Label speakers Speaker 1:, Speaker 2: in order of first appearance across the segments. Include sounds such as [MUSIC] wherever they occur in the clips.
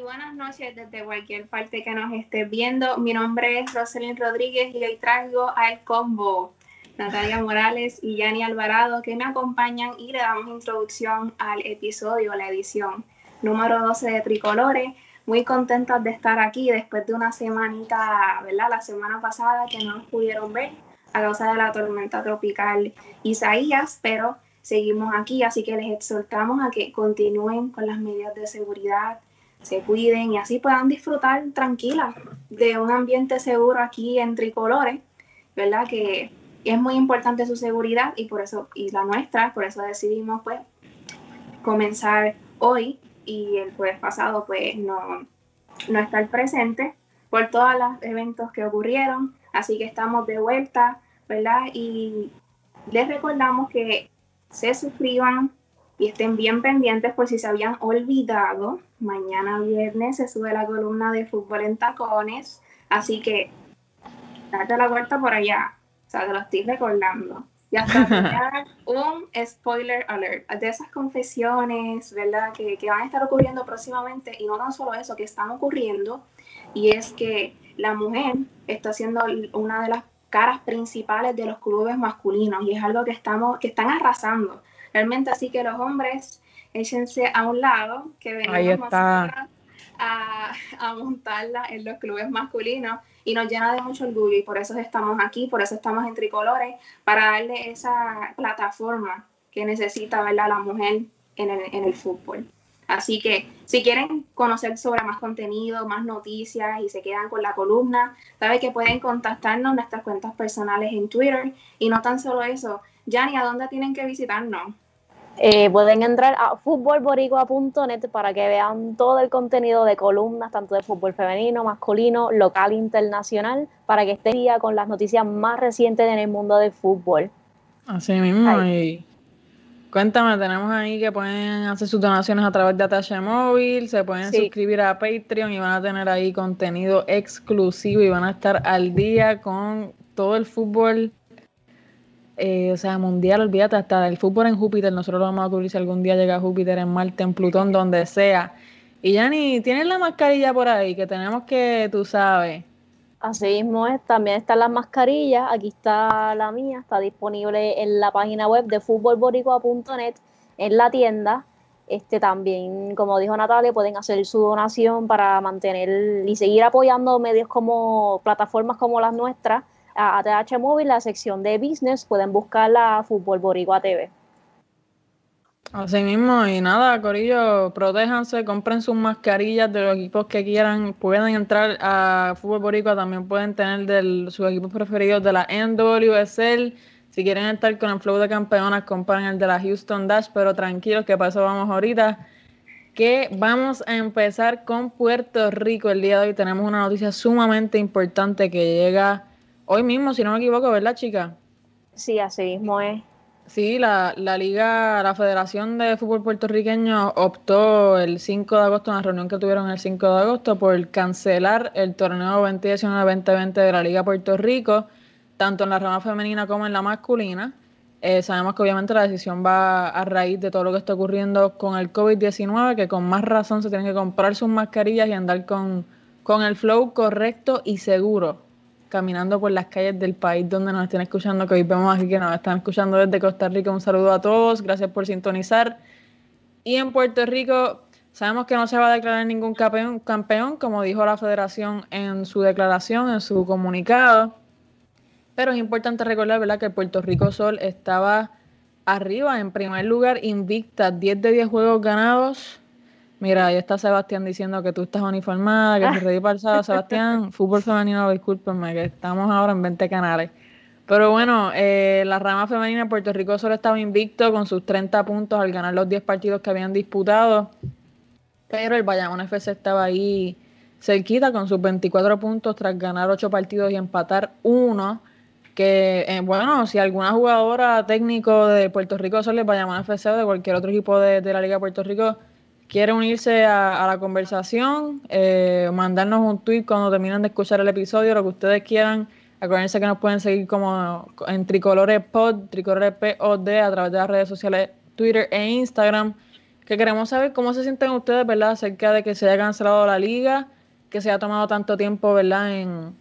Speaker 1: buenas noches desde cualquier parte que nos estés viendo. Mi nombre es Roselyn Rodríguez y hoy traigo al combo Natalia Morales y Yani Alvarado que me acompañan y le damos introducción al episodio, la edición número 12 de Tricolores. Muy contentas de estar aquí después de una semanita, ¿verdad? La semana pasada que no nos pudieron ver a causa de la tormenta tropical Isaías, pero seguimos aquí, así que les exhortamos a que continúen con las medidas de seguridad, se cuiden y así puedan disfrutar tranquilas de un ambiente seguro aquí en Tricolores, ¿verdad? Que es muy importante su seguridad y por eso, y la nuestra, por eso decidimos pues comenzar hoy y el jueves pasado pues no, no estar presente por todos los eventos que ocurrieron, así que estamos de vuelta, ¿verdad? Y les recordamos que se suscriban y estén bien pendientes por si se habían olvidado. Mañana viernes se sube la columna de fútbol en tacones, así que date la vuelta por allá. O sea, te lo estoy recordando. [LAUGHS] Ya está, un spoiler alert de esas confesiones, ¿verdad? Que, que van a estar ocurriendo próximamente y no tan solo eso, que están ocurriendo y es que la mujer está siendo una de las caras principales de los clubes masculinos y es algo que estamos que están arrasando realmente así que los hombres échense a un lado que venimos a, [LAUGHS] a, montarla en los clubes masculinos y nos llena de mucho orgullo y por eso estamos aquí por eso estamos en tricolores para darle esa plataforma que necesita ¿verdad? la mujer en el, en el fútbol Así que si quieren conocer sobre más contenido, más noticias y se quedan con la columna, saben que pueden contactarnos en nuestras cuentas personales en Twitter. Y no tan solo eso, Yanni, ¿a dónde tienen que visitarnos?
Speaker 2: Eh, pueden entrar a futbolboricua.net para que vean todo el contenido de columnas, tanto de fútbol femenino, masculino, local, internacional, para que estén día con las noticias más recientes en el mundo del fútbol.
Speaker 3: Así mismo, y Cuéntame, tenemos ahí que pueden hacer sus donaciones a través de ATH Móvil, se pueden suscribir a Patreon y van a tener ahí contenido exclusivo y van a estar al día con todo el fútbol, eh, o sea, mundial, olvídate, hasta el fútbol en Júpiter, nosotros lo vamos a cubrir si algún día llega a Júpiter, en Marte, en Plutón, donde sea. Y Yanni, ¿tienes la mascarilla por ahí? Que tenemos que, tú sabes,
Speaker 2: Así mismo es, también están las mascarillas, aquí está la mía, está disponible en la página web de futbolboricua.net, en la tienda. Este también, como dijo Natalia, pueden hacer su donación para mantener y seguir apoyando medios como plataformas como las nuestras, a ATH Móvil, la sección de business, pueden buscarla a Fútbol Boricua TV.
Speaker 3: Así mismo, y nada, Corillo, protéjanse, compren sus mascarillas de los equipos que quieran, pueden entrar a Fútbol Boricua, también pueden tener de sus equipos preferidos de la NWSL, si quieren estar con el flow de campeonas, compren el de la Houston Dash, pero tranquilos que para eso vamos ahorita, que vamos a empezar con Puerto Rico el día de hoy, tenemos una noticia sumamente importante que llega hoy mismo, si no me equivoco, ¿verdad chica?
Speaker 2: Sí, así mismo es.
Speaker 3: Sí, la, la Liga, la Federación de Fútbol Puertorriqueño optó el 5 de agosto, en la reunión que tuvieron el 5 de agosto, por cancelar el torneo 2019-2020 de la Liga Puerto Rico, tanto en la rama femenina como en la masculina. Eh, sabemos que obviamente la decisión va a raíz de todo lo que está ocurriendo con el COVID-19, que con más razón se tienen que comprar sus mascarillas y andar con, con el flow correcto y seguro caminando por las calles del país donde nos estén escuchando, que hoy vemos aquí que nos están escuchando desde Costa Rica. Un saludo a todos, gracias por sintonizar. Y en Puerto Rico sabemos que no se va a declarar ningún campeón, campeón, como dijo la federación en su declaración, en su comunicado. Pero es importante recordar ¿verdad? que Puerto Rico Sol estaba arriba, en primer lugar, invicta, 10 de 10 juegos ganados, Mira, ahí está Sebastián diciendo que tú estás uniformada, que te reí para Sebastián, [LAUGHS] fútbol femenino, discúlpenme, que estamos ahora en 20 canales. Pero bueno, eh, la rama femenina de Puerto Rico solo estaba invicto con sus 30 puntos al ganar los 10 partidos que habían disputado. Pero el Bayamón FC estaba ahí cerquita con sus 24 puntos tras ganar 8 partidos y empatar uno. Que, eh, bueno, si alguna jugadora técnico de Puerto Rico solo el Bayamón FC o de cualquier otro equipo de, de la Liga de Puerto Rico quiere unirse a, la conversación, eh, mandarnos un tweet cuando terminen de escuchar el episodio, lo que ustedes quieran. Acuérdense que nos pueden seguir como en Tricolores Pod, Tricolores POD a través de las redes sociales Twitter e Instagram. que queremos saber cómo se sienten ustedes, ¿verdad?, acerca de que se haya cancelado la liga, que se haya tomado tanto tiempo, ¿verdad?, en,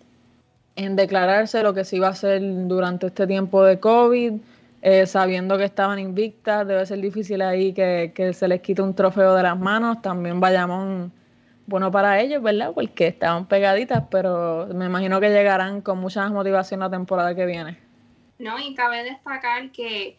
Speaker 3: en declararse lo que se iba a hacer durante este tiempo de COVID, eh, sabiendo que estaban invictas, debe ser difícil ahí que, que, se les quite un trofeo de las manos, también vayamos bueno para ellos, ¿verdad? Porque estaban pegaditas, pero me imagino que llegarán con mucha más motivación la temporada que viene.
Speaker 1: No, y cabe destacar que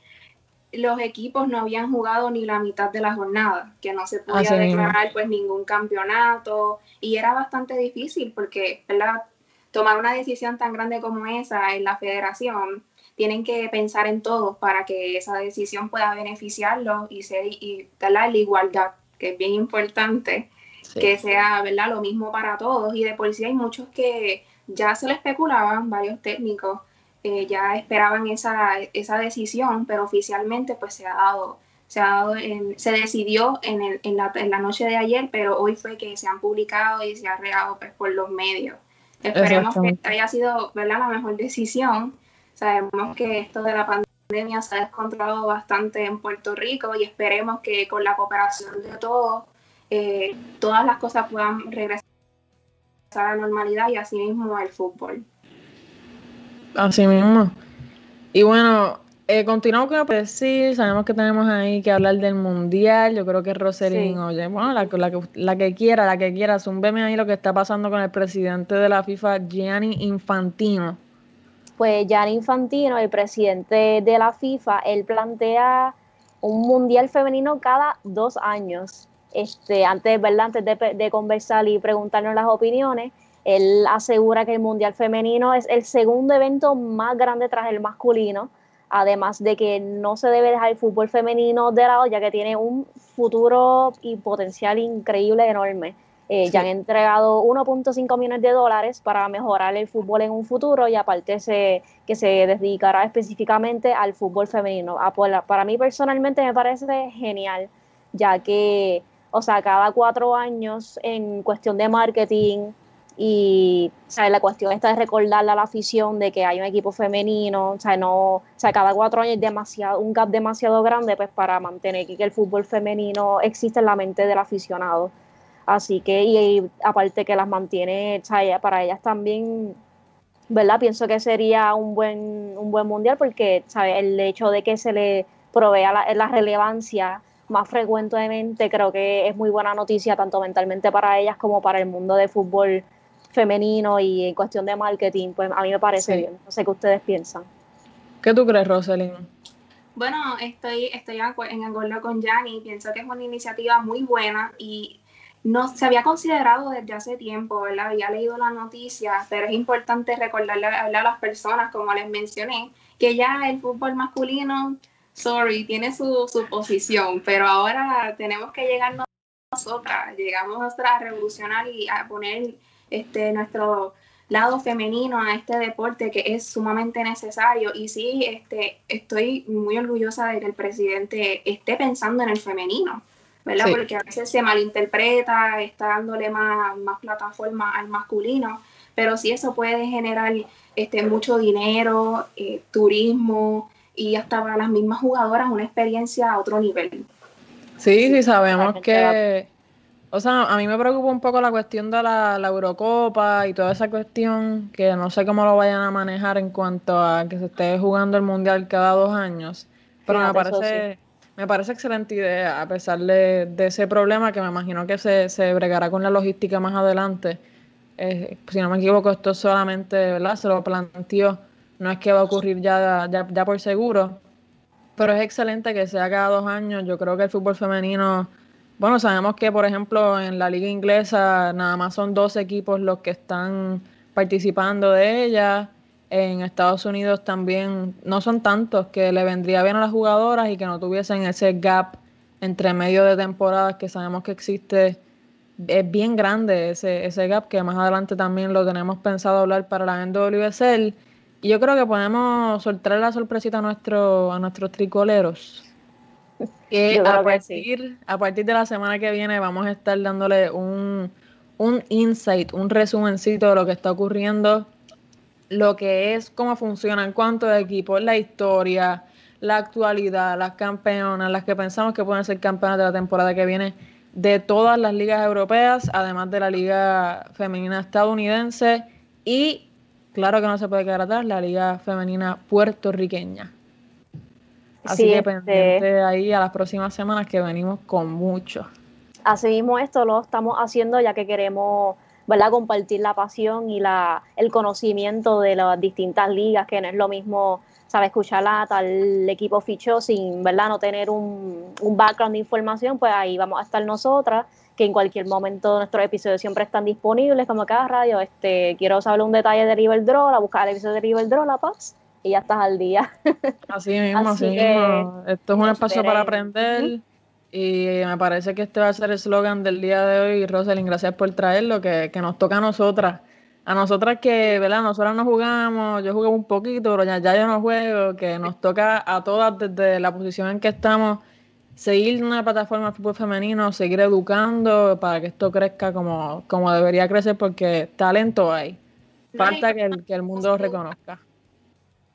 Speaker 1: los equipos no habían jugado ni la mitad de la jornada, que no se podía declarar pues ningún campeonato y era bastante difícil porque, ¿verdad? Tomar una decisión tan grande como esa en la federación, tienen que pensar en todos para que esa decisión pueda beneficiarlos y ser y la igualdad, que es bien importante que sea, ¿verdad? Lo mismo para todos y de policía hay muchos que ya se le especulaban, varios técnicos eh, ya esperaban esa, esa decisión, pero oficialmente pues se ha dado, se, ha dado se decidió en, el, en, la, en, la, noche de ayer, pero hoy fue que se han publicado y se ha regado pues, por los medios. Esperemos que haya sido ¿verdad? la mejor decisión. Sabemos que esto de la pandemia se ha descontrolado bastante en Puerto Rico y esperemos que con la cooperación de todos eh, todas las cosas puedan regresar a la normalidad y así mismo el fútbol.
Speaker 3: Así mismo. Y bueno, eh, continuamos con pues sí, sabemos que tenemos ahí que hablar del mundial. Yo creo que Roselyn, oye, bueno, la, que, la que quiera, la que quiera, zumbeme ahí lo que está pasando con el presidente de la FIFA, Gianni Infantino.
Speaker 2: Pues Gianni Infantino, el presidente de la FIFA, él plantea un mundial femenino cada dos años. Este, antes, ¿verdad? antes de, de conversar y preguntarnos las opiniones, él asegura que el Mundial Femenino es el segundo evento más grande tras el masculino, además de que no se debe dejar el fútbol femenino de lado, ya que tiene un futuro y potencial increíble, enorme. Eh, ya han entregado 1.5 millones de dólares para mejorar el fútbol en un futuro y aparte se, que se dedicará específicamente al fútbol femenino. Ah, pues, para mí personalmente me parece genial, ya que, o sea, cada cuatro años en cuestión de marketing, y la cuestión está de recordarle a la afición de que hay un equipo femenino, o sea, no, o sea, cada cuatro años es demasiado, un gap demasiado grande pues para mantener que el fútbol femenino existe en la mente del aficionado. Así que, y, aparte que las mantiene, para ellas también, ¿verdad? Pienso que sería un buen, un buen mundial porque, ¿sabes? El hecho de que se le provea la, la relevancia más frecuentemente creo que es muy buena noticia tanto mentalmente para ellas como para el mundo de fútbol femenino y en cuestión de marketing, pues a mí me parece bien. No sé qué ustedes piensan.
Speaker 3: ¿Qué tú crees, Rosalind?
Speaker 1: Bueno, estoy, estoy en acuerdo con Yanni. Pienso que es una iniciativa muy buena y no se había considerado desde hace tiempo, ¿verdad? Había leído la noticia, pero es importante recordarle a las personas, como les mencioné, que ya el fútbol masculino, sorry, tiene su, su posición, pero ahora tenemos que llegar nosotras, llegamos nosotras a revolucionar y a poner este, nuestro lado femenino a este deporte que es sumamente necesario. Y sí, este, estoy muy orgullosa de que el presidente esté pensando en el femenino, ¿verdad? Porque a veces se malinterpreta, está dándole más, más plataforma al masculino, pero sí eso puede generar este, mucho dinero, eh, turismo y hasta para las mismas jugadoras una experiencia a otro nivel.
Speaker 3: Sí, sí, sabemos que o sea, a mí me preocupa un poco la cuestión de la, Eurocopa y toda esa cuestión, que no sé cómo lo vayan a manejar en cuanto a que se esté jugando el Mundial cada dos años. Pero me parece, me parece excelente idea, a pesar de, ese problema que me imagino que se, se bregará con la logística más adelante. Eh, si no me equivoco, esto solamente, ¿verdad? Se lo planteó, no es que va a ocurrir ya, ya, ya por seguro, pero es excelente que sea cada dos años. Yo creo que el fútbol femenino bueno, sabemos que, por ejemplo, en la liga inglesa nada más son dos equipos los que están participando de ella. En Estados Unidos también no son tantos que le vendría bien a las jugadoras y que no tuviesen ese gap entre medio de temporadas que sabemos que existe. Es bien grande ese, ese gap que más adelante también lo tenemos pensado hablar para la NWSL. Y yo creo que podemos soltar la sorpresita a, nuestro, a nuestros tricoleros que a partir, a partir de la semana que viene vamos a estar dándole un, un insight, un resumencito de lo que está ocurriendo, lo que es, cómo funcionan, cuántos equipos, la historia, la actualidad, las campeonas, las que pensamos que pueden ser campeonas de la temporada que viene, de todas las ligas europeas, además de la liga femenina estadounidense y, claro que no se puede quedar atrás, la liga femenina puertorriqueña. Así que este pendiente ahí a las próximas semanas que venimos con mucho.
Speaker 2: Así mismo esto lo estamos haciendo ya que queremos ¿verdad? compartir la pasión y la, el conocimiento de las distintas ligas, que no es lo mismo sabe escuchar a tal equipo fichó sin verdad no tener un, un, background de información, pues ahí vamos a estar nosotras, que en cualquier momento nuestros episodios siempre están disponibles, como cada radio, este, quiero saber un detalle de Riverdro, la buscar el episodio de Riverdro, la paz, y ya estás al día.
Speaker 3: Así mismo, [LAUGHS] así, mismo. Esto es un espacio para aprender. Y me parece que este va a ser el slogan del día de hoy. Rosalind, gracias por traerlo, que, que nos toca a nosotras a nosotras que, ¿verdad? Nosotras no jugamos, yo jugué un poquito, pero ya, ya yo no juego, que nos toca a todas desde la posición en que estamos seguir una plataforma de fútbol femenino, seguir educando para que esto crezca como, como debería crecer, porque talento hay. Falta que el, que el mundo lo reconozca.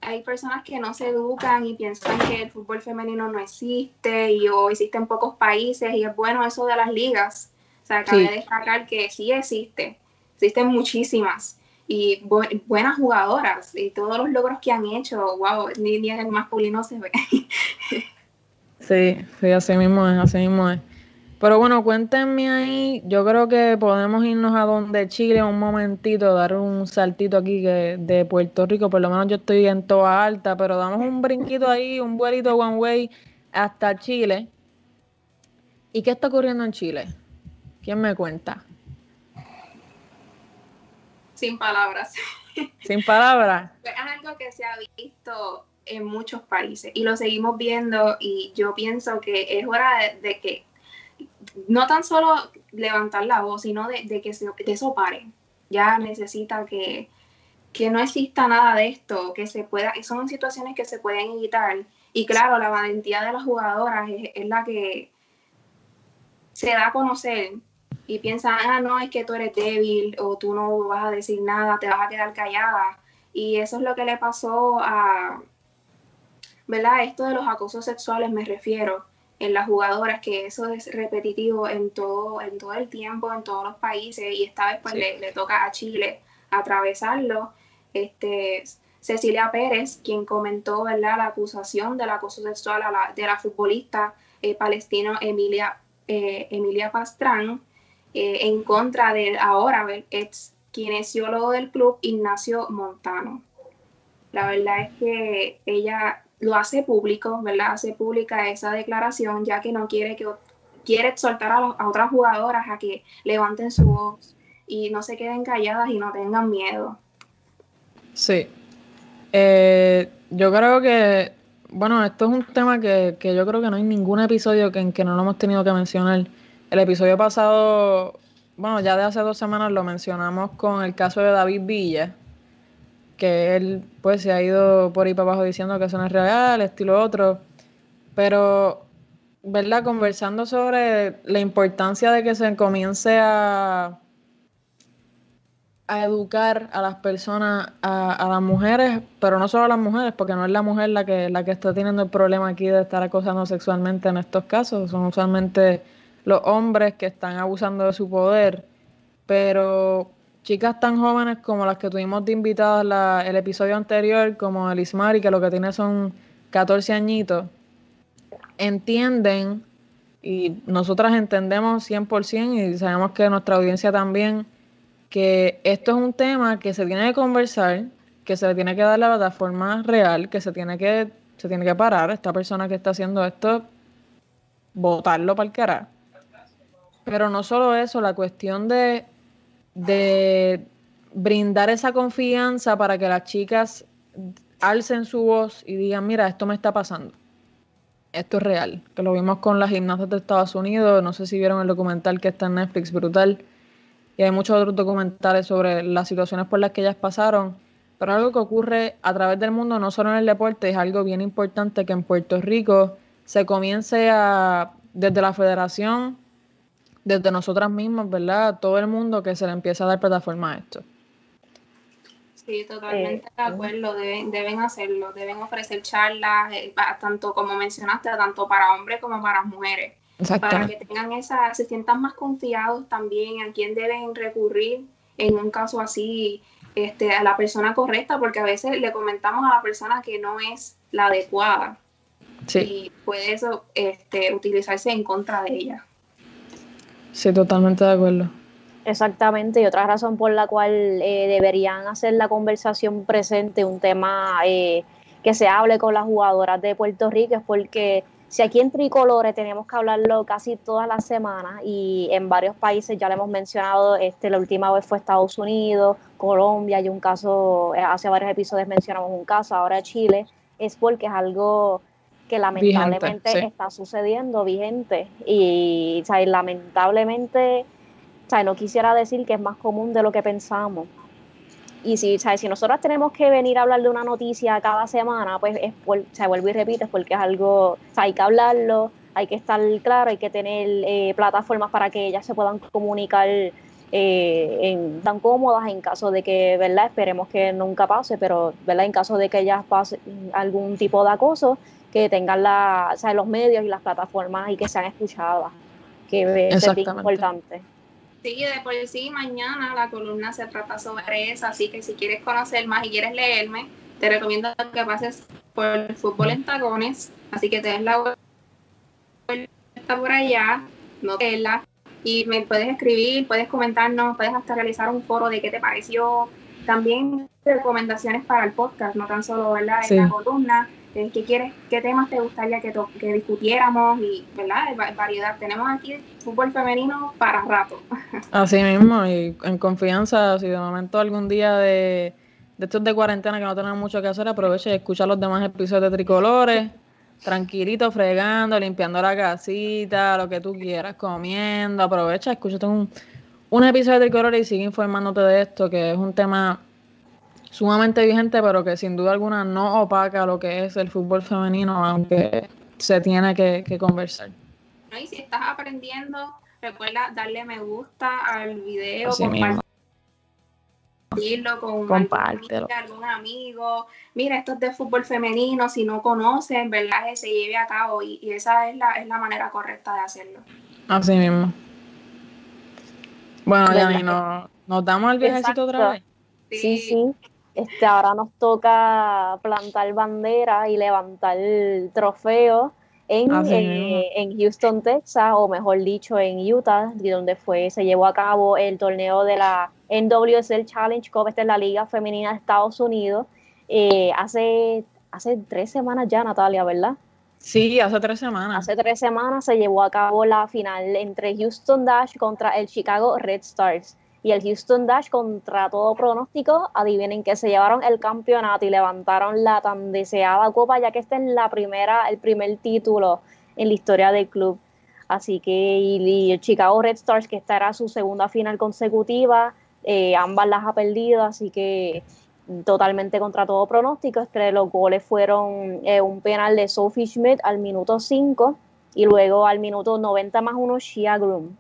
Speaker 1: Hay personas que no se educan y piensan que el fútbol femenino no existe y o existe en pocos países y es bueno eso de las ligas. O sea, cabe destacar que sí existe existen muchísimas y buenas jugadoras y todos los logros que han hecho, wow, ni, ni en el masculino se ve. [LAUGHS]
Speaker 3: sí, sí, así mismo es, así mismo es. Pero bueno, cuéntenme ahí, yo creo que podemos irnos a donde Chile un momentito, dar un saltito aquí de Puerto Rico, por lo menos yo estoy en toda alta, pero damos un brinquito ahí, un vuelito one way hasta Chile. ¿Y qué está ocurriendo en Chile? ¿Quién me cuenta?
Speaker 1: sin palabras.
Speaker 3: Sin palabras. [LAUGHS]
Speaker 1: es algo que se ha visto en muchos países y lo seguimos viendo y yo pienso que es hora de, que no tan solo levantar la voz, sino de, que se, de eso pare. Ya necesita que, que no exista nada de esto, que se pueda, son situaciones que se pueden evitar. Y claro, la valentía de las jugadoras es, la que se da a conocer y piensan, ah, no, es que tú eres débil o tú no vas a decir nada, te vas a quedar callada. Y eso es lo que le pasó a, ¿verdad? Esto de los acosos sexuales me refiero en las jugadoras, que eso es repetitivo en todo, en todo el tiempo, en todos los países, y esta vez pues le, toca a Chile atravesarlo. Este, Cecilia Pérez, quien comentó ¿verdad? la acusación del acoso sexual a la, de la futbolista eh, palestina Emilia, eh, Emilia Pastrán, eh, en contra del ahora ex kinesiólogo del club, Ignacio Montano. La verdad es que ella lo hace público, ¿verdad? Hace pública esa declaración ya que no quiere que quiere exhortar a, otras jugadoras a que levanten su voz y no se queden calladas y no tengan miedo.
Speaker 3: Sí. Eh, yo creo que, bueno, esto es un tema que, yo creo que no hay ningún episodio que, en que no lo hemos tenido que mencionar el episodio pasado, bueno, ya de hace dos semanas lo mencionamos con el caso de David Villa, que él pues se ha ido por ahí para abajo diciendo que eso no es real, estilo otro, pero, ¿verdad? Conversando sobre la importancia de que se comience a, a educar a las personas, a, las mujeres, pero no solo a las mujeres, porque no es la mujer la que, la que está teniendo el problema aquí de estar acosando sexualmente en estos casos, son usualmente los hombres que están abusando de su poder, pero chicas tan jóvenes como las que tuvimos de invitadas la, el episodio anterior, como Elismari, que lo que tiene son 14 añitos, entienden y nosotras entendemos 100% y sabemos que nuestra audiencia también, que esto es un tema que se tiene que conversar, que se le tiene que dar la plataforma real, que se tiene que, se tiene que parar esta persona que está haciendo esto, votarlo para el carajo. Pero no solo eso, la cuestión de, de brindar esa confianza para que las chicas alcen su voz y digan, mira, esto me está pasando. Esto es real. Que lo vimos con las gimnastas de Estados Unidos. No sé si vieron el documental que está en Netflix, brutal. Y hay muchos otros documentales sobre las situaciones por las que ellas pasaron. Pero algo que ocurre a través del mundo, no solo en el deporte, es algo bien importante que en Puerto Rico se comience a, desde la federación, desde nosotras mismas, ¿verdad? Todo el mundo que se le empieza a dar plataforma a esto.
Speaker 1: Sí, totalmente de acuerdo, deben, deben hacerlo, deben ofrecer charlas, eh, tanto como mencionaste, tanto para hombres como para mujeres, para que tengan esa, se sientan más confiados también a quién deben recurrir en un caso así, este, a la persona correcta, porque a veces le comentamos a la persona que no es la adecuada y puede eso este, utilizarse en contra de ella.
Speaker 3: Sí, totalmente de acuerdo.
Speaker 2: Exactamente, y otra razón por la cual eh, deberían hacer la conversación presente un tema eh, que se hable con las jugadoras de Puerto Rico es porque si aquí en Tricolores tenemos que hablarlo casi todas las semanas y en varios países ya lo hemos mencionado, este, la última vez fue Estados Unidos, Colombia, y un caso, eh, hace varios episodios mencionamos un caso, ahora Chile, es porque es algo que lamentablemente está sucediendo vigente y lamentablemente no quisiera decir que es más común de lo que pensamos. Y si, si nosotros tenemos que venir a hablar de una noticia cada semana, pues es se vuelve y repite, porque es algo, hay que hablarlo, hay que estar claro, hay que tener eh, plataformas para que ellas se puedan comunicar eh, en, tan cómodas en caso de que, ¿verdad? Esperemos que nunca pase, pero, ¿verdad? En caso de que ellas pasen algún tipo de acoso, que tengan la, los medios y las plataformas y que sean escuchadas, que es importante.
Speaker 1: Sí, de por sí, mañana la columna se trata sobre eso, así que si quieres conocer más y quieres leerme, te recomiendo que pases por el fútbol en tacones, así que te des la vuelta por allá, no te la y me puedes escribir, puedes comentarnos, puedes hasta realizar un foro de qué te pareció, también recomendaciones para el podcast, no tan solo ¿verdad? en la columna, qué quieres, qué temas te gustaría que, que discutiéramos y, ¿verdad? Variedad. Tenemos aquí fútbol femenino para rato. [LAUGHS]
Speaker 3: Así mismo, y en confianza, si de momento algún día de, estos de cuarentena que no tenemos mucho que hacer, aprovecha y escucha los demás episodios de Tricolores, tranquilito, fregando, limpiando la casita, lo que tú quieras, comiendo, aprovecha, escúchate un, un episodio de Tricolores y sigue informándote de esto, que es un tema sumamente vigente, pero que sin duda alguna no opaca lo que es el fútbol femenino, aunque se tiene que, conversar.
Speaker 1: Y si estás aprendiendo, recuerda darle me gusta al video, compartirlo con algún amigo. Mira, esto es de fútbol femenino, si no conocen, ¿verdad? Que se lleve a cabo y, esa es la, es la manera correcta de hacerlo.
Speaker 3: Así mismo. Bueno, ya nos, nos damos el viajecito otra vez.
Speaker 2: sí. sí. Este, ahora nos toca plantar bandera y levantar el trofeo en, eh, en, Houston, Texas, o mejor dicho, en Utah, donde fue, se llevó a cabo el torneo de la NWSL Challenge Cup, esta es la Liga Femenina de Estados Unidos, eh, hace, hace tres semanas ya, Natalia, ¿verdad?
Speaker 3: Sí, hace tres semanas.
Speaker 2: Hace tres semanas se llevó a cabo la final entre Houston Dash contra el Chicago Red Stars y el Houston Dash contra todo pronóstico, adivinen que se llevaron el campeonato y levantaron la tan deseada copa, ya que este es la primera, el primer título en la historia del club. Así que y, el Chicago Red Stars, que esta era su segunda final consecutiva, eh, ambas las ha perdido, así que totalmente contra todo pronóstico. Entre los goles fueron eh, un penal de Sophie Schmidt al minuto 5 y luego al minuto 90 más uno Shia Groom.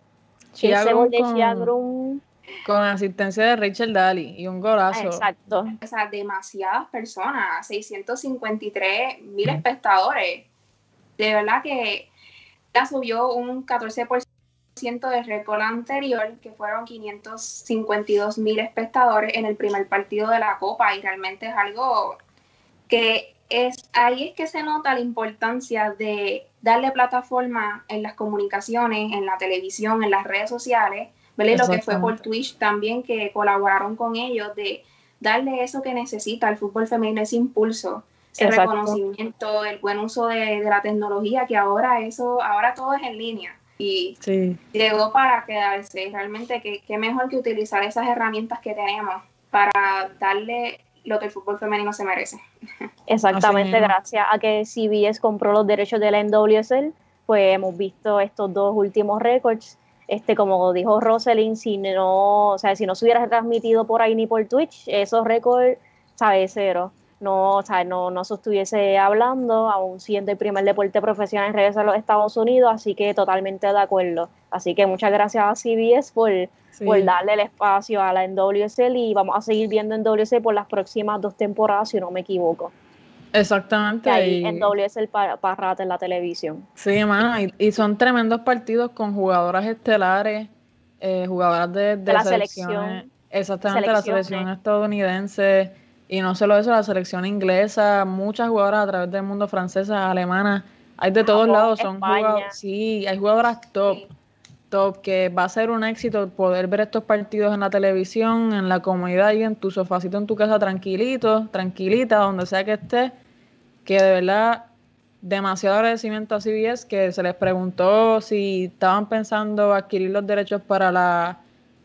Speaker 3: Ese gol de Shia Groom con asistencia de Rachel Daly y un golazo.
Speaker 2: Exacto.
Speaker 1: O sea, demasiadas personas, 653 mil espectadores. De verdad que ya subió un 14% del récord anterior, que fueron 552 mil espectadores en el primer partido de la Copa, y realmente es algo que es ahí es que se nota la importancia de darle plataforma en las comunicaciones, en la televisión, en las redes sociales, lo que fue por Twitch también, que colaboraron con ellos, de darle eso que necesita el fútbol femenino, ese impulso, ese reconocimiento, el buen uso de, la tecnología, que ahora eso, ahora todo es en línea. Y llegó para quedarse. Realmente, qué mejor que utilizar esas herramientas que tenemos para darle lo que el fútbol femenino se merece. [LAUGHS]
Speaker 2: Exactamente, gracias a que CBS compró los derechos de la NWSL, pues hemos visto estos dos últimos récords este, como dijo Roselyn, si no, o sea, si no se hubiera transmitido por ahí ni por Twitch, esos récords, sabe, cero. no, o sea, no, no se estuviese hablando, aún siendo el primer deporte profesional en regresar a los Estados Unidos, así que totalmente de acuerdo. Así que muchas gracias a CBS por, por darle el espacio a la NWSL y vamos a seguir viendo NWSL por las próximas dos temporadas, si no me equivoco.
Speaker 3: Exactamente.
Speaker 2: Y ahí NWSL para, para en la televisión.
Speaker 3: Sí, hermano, y, son tremendos partidos con jugadoras estelares, eh, jugadoras de, de, la selección. Exactamente, la selección estadounidense y no solo eso, la selección inglesa, muchas jugadoras a través del mundo francesa, alemana, hay de todos lados, son jugadoras, sí, hay jugadoras top, top, que va a ser un éxito poder ver estos partidos en la televisión, en la comunidad y en tu sofacito en tu casa tranquilito, tranquilita, donde sea que estés, que de verdad demasiado agradecimiento a CBS que se les preguntó si estaban pensando adquirir los derechos para la,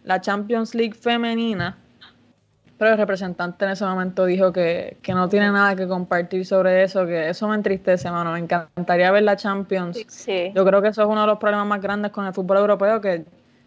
Speaker 3: la Champions League femenina pero el representante en ese momento dijo que, no tiene nada que compartir sobre eso, que eso me entristece, mano. Me encantaría ver la Champions. Yo creo que eso es uno de los problemas más grandes con el fútbol europeo, que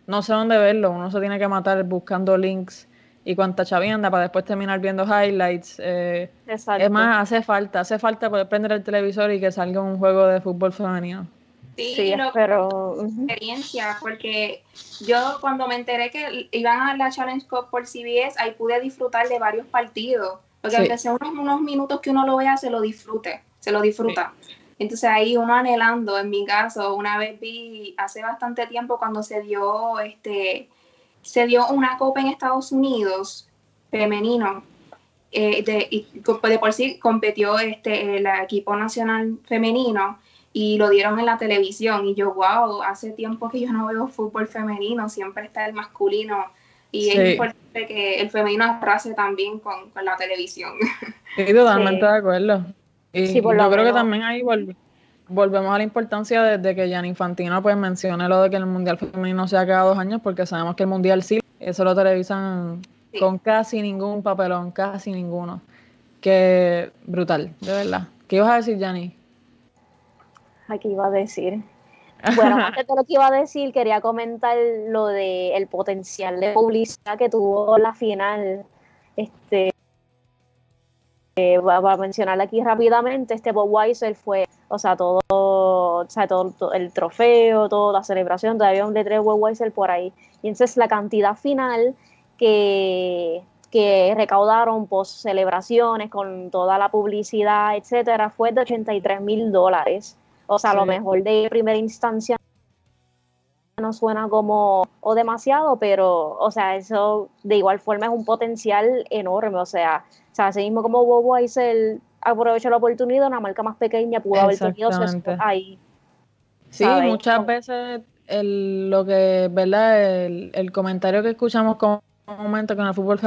Speaker 3: no sé dónde verlo. Uno se tiene que matar buscando links y cuánta chavienda para después terminar viendo highlights. Eh, es más, hace falta, hace falta poder prender el televisor y que salga un juego de fútbol femenino.
Speaker 1: Sí, pero experiencia, porque yo cuando me enteré que iban a la Challenge Cup por CBS, ahí pude disfrutar de varios partidos, porque aunque sea unos, unos, minutos que uno lo vea, se lo disfrute, se lo disfruta. Entonces ahí uno anhelando, en mi caso, una vez vi hace bastante tiempo cuando se dio este se dio una copa en Estados Unidos femenino eh, de, y de por sí competió este el equipo nacional femenino y lo dieron en la televisión y yo, wow, hace tiempo que yo no veo fútbol femenino, siempre está el masculino y es importante que el femenino arrase también con, la televisión. [LAUGHS]
Speaker 3: Sí, totalmente de acuerdo. Y yo creo que también ahí volvemos a la importancia de, que Jan Infantino pues mencione lo de que el Mundial Femenino sea cada dos años porque sabemos que el Mundial sí, eso lo televisan con casi ningún papelón, casi ninguno. Que brutal, de verdad. ¿Qué ibas a decir, Jani?
Speaker 2: Aquí iba a decir. Bueno, [LAUGHS] antes de lo que iba a decir, quería comentar lo de el potencial de publicidad que tuvo la final. Este, eh, a mencionar aquí rápidamente, este Bob Weiser fue, o sea, todo, o sea, todo, el trofeo, toda la celebración, todavía un de tres Bob Weiser por ahí. Y entonces la cantidad final que, que recaudaron post celebraciones con toda la publicidad, etcétera, fue de 83 mil dólares. O sea, a lo mejor de primera instancia no suena como o demasiado, pero, o sea, eso de igual forma es un potencial enorme. O sea, o sea así mismo como Bobo Aysel aprovechó la oportunidad, una marca más pequeña pudo haber tenido su ahí.
Speaker 3: Sí, muchas veces el, lo que, ¿verdad? El, el comentario que escuchamos con un momento con el fútbol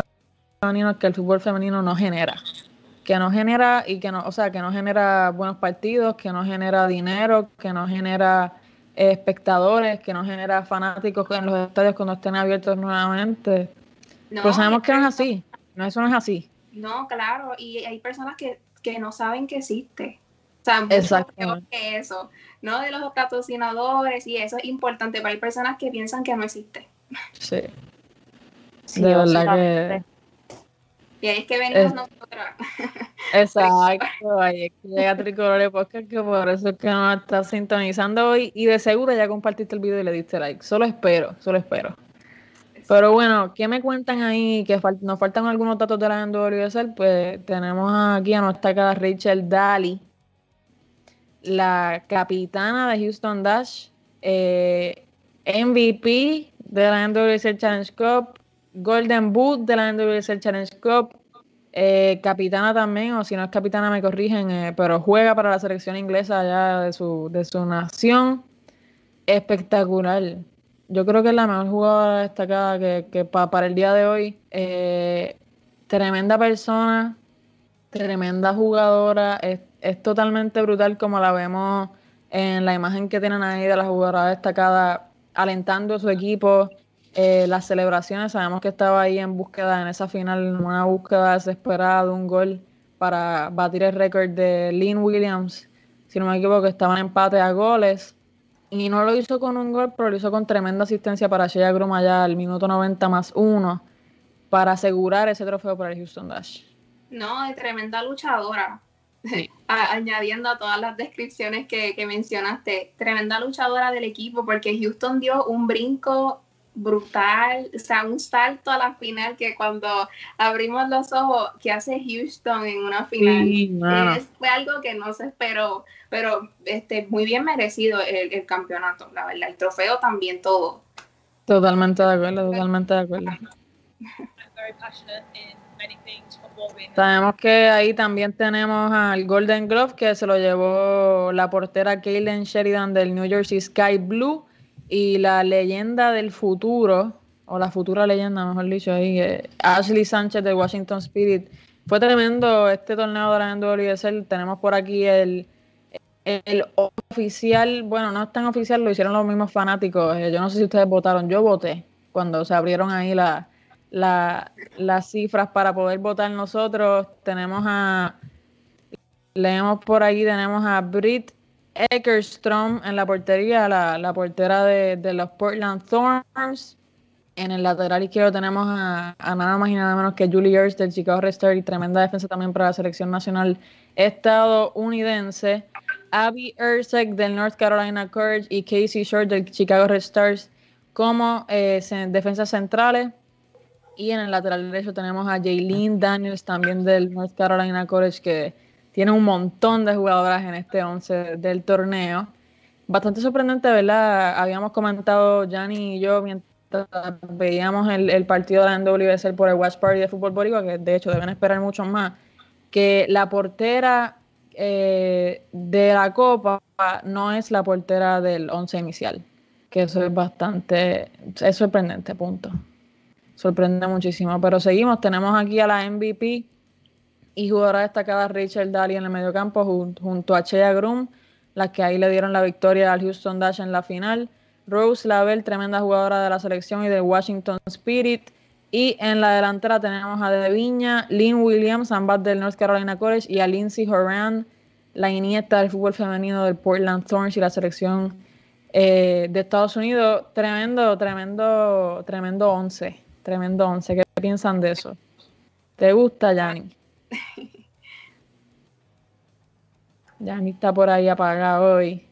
Speaker 3: femenino es que el fútbol femenino no genera que no genera y que no, o sea, que no genera buenos partidos, que no genera dinero, que no genera eh, espectadores, que no genera fanáticos en los estadios cuando estén abiertos nuevamente. No, Pero sabemos que no es así, no, eso no es así.
Speaker 1: No, claro, y hay personas que, no saben que existe. O sea, mucho que eso, ¿no? De los patrocinadores y eso es importante, pero hay personas que piensan que no existe.
Speaker 3: Sí. sí de verdad que
Speaker 1: y ahí es que venimos nosotros. [LAUGHS]
Speaker 3: Exacto, ahí es que llega Tricolores Podcast, que por eso es que nos está sintonizando hoy. Y de seguro ya compartiste el video y le diste like. Solo espero, solo espero. Pero bueno, ¿qué me cuentan ahí? Que nos faltan algunos datos de la NWSL. Pues tenemos aquí a nuestra cara Rachel Daly, la capitana de Houston Dash, eh, MVP de la NWSL Challenge Cup, Golden Boot de la NWSL Challenge Cup, eh, capitana también, o si no es capitana me corrigen, eh, pero juega para la selección inglesa allá de su, de su nación. Espectacular. Yo creo que es la mejor jugadora destacada que, para el día de hoy. Eh, tremenda persona, tremenda jugadora. Es, es, totalmente brutal como la vemos en la imagen que tienen ahí de la jugadora destacada, alentando a su equipo eh, las celebraciones, sabemos que estaba ahí en búsqueda, en esa final, en una búsqueda desesperada de un gol para batir el récord de Lynn Williams, si no me equivoco, estaba en empate a goles. Y no lo hizo con un gol, pero lo hizo con tremenda asistencia para Shea Grum allá al minuto 90 más uno para asegurar ese trofeo para el Houston Dash.
Speaker 1: No, de tremenda luchadora. [LAUGHS] Añadiendo a todas las descripciones que, que mencionaste, tremenda luchadora del equipo porque Houston dio un brinco brutal, o sea, un salto a la final que cuando abrimos los ojos que hace Houston en una final fue algo que no se esperó, pero este muy bien merecido el, campeonato, la verdad, el trofeo también todo.
Speaker 3: Totalmente de acuerdo, totalmente de acuerdo. Sabemos que ahí también tenemos al Golden Glove que se lo llevó la portera Kaylin Sheridan del New Jersey Sky Blue y la leyenda del futuro, o la futura leyenda, mejor dicho, ahí, Ashley Sánchez de Washington Spirit. Fue tremendo este torneo de la NWSL. Tenemos por aquí el, el oficial, bueno, no es tan oficial, lo hicieron los mismos fanáticos. Eh, yo no sé si ustedes votaron, yo voté cuando se abrieron ahí la, las cifras para poder votar nosotros. Tenemos a, leemos por ahí, tenemos a Brit Eckerstrom en la portería, la, portera de, los Portland Thorns. En el lateral izquierdo tenemos a, nada más y nada menos que Julie Ertz del Chicago Red Star y tremenda defensa también para la selección nacional estadounidense. Abby Ersek del North Carolina Courage y Casey Short del Chicago Red Stars como eh, defensas centrales. Y en el lateral derecho tenemos a Jaylene Daniels también del North Carolina College que tiene un montón de jugadoras en este 11 del torneo. Bastante sorprendente, ¿verdad? Habíamos comentado Yanni y yo mientras veíamos el, partido de la NWSL por el Watch Party de Fútbol Boricua, que de hecho deben esperar mucho más, que la portera eh, de la Copa no es la portera del 11 inicial, que eso es bastante, es sorprendente, punto. Sorprende muchísimo, pero seguimos, tenemos aquí a la MVP y jugadora destacada Rachel Daly en el mediocampo junto a Chea Grum, las que ahí le dieron la victoria al Houston Dash en la final. Rose Lavelle, tremenda jugadora de la selección y de Washington Spirit. Y en la delantera tenemos a De Viña, Lynn Williams, ambas del North Carolina College, y a Lindsay Horan, la nieta del fútbol femenino del Portland Thorns y la selección eh, de Estados Unidos. Tremendo, tremendo, tremendo once. Tremendo once. ¿Qué piensan de eso? ¿Te gusta, Yanni? Ya ni está por ahí apagado hoy.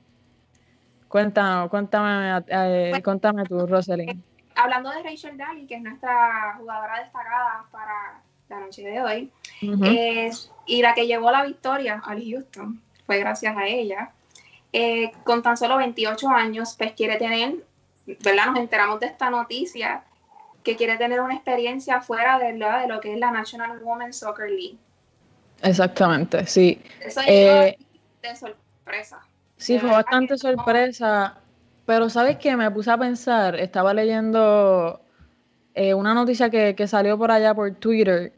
Speaker 3: Cuéntame, cuéntame, eh, cuéntame tú, Rosalind.
Speaker 1: Hablando de Rachel Daly, que es nuestra jugadora destacada para la noche de hoy, y la que llevó la victoria al Houston, fue gracias a ella. Eh, con tan solo 28 años, pues quiere tener, ¿verdad? Nos enteramos de esta noticia, que quiere tener una experiencia fuera de, de lo que es la National Women's Soccer League.
Speaker 3: Exactamente, sí.
Speaker 1: Eso eh, de sorpresa.
Speaker 3: Sí, fue bastante sorpresa, pero ¿sabes qué? Me puse a pensar, estaba leyendo eh, una noticia que, salió por allá por Twitter,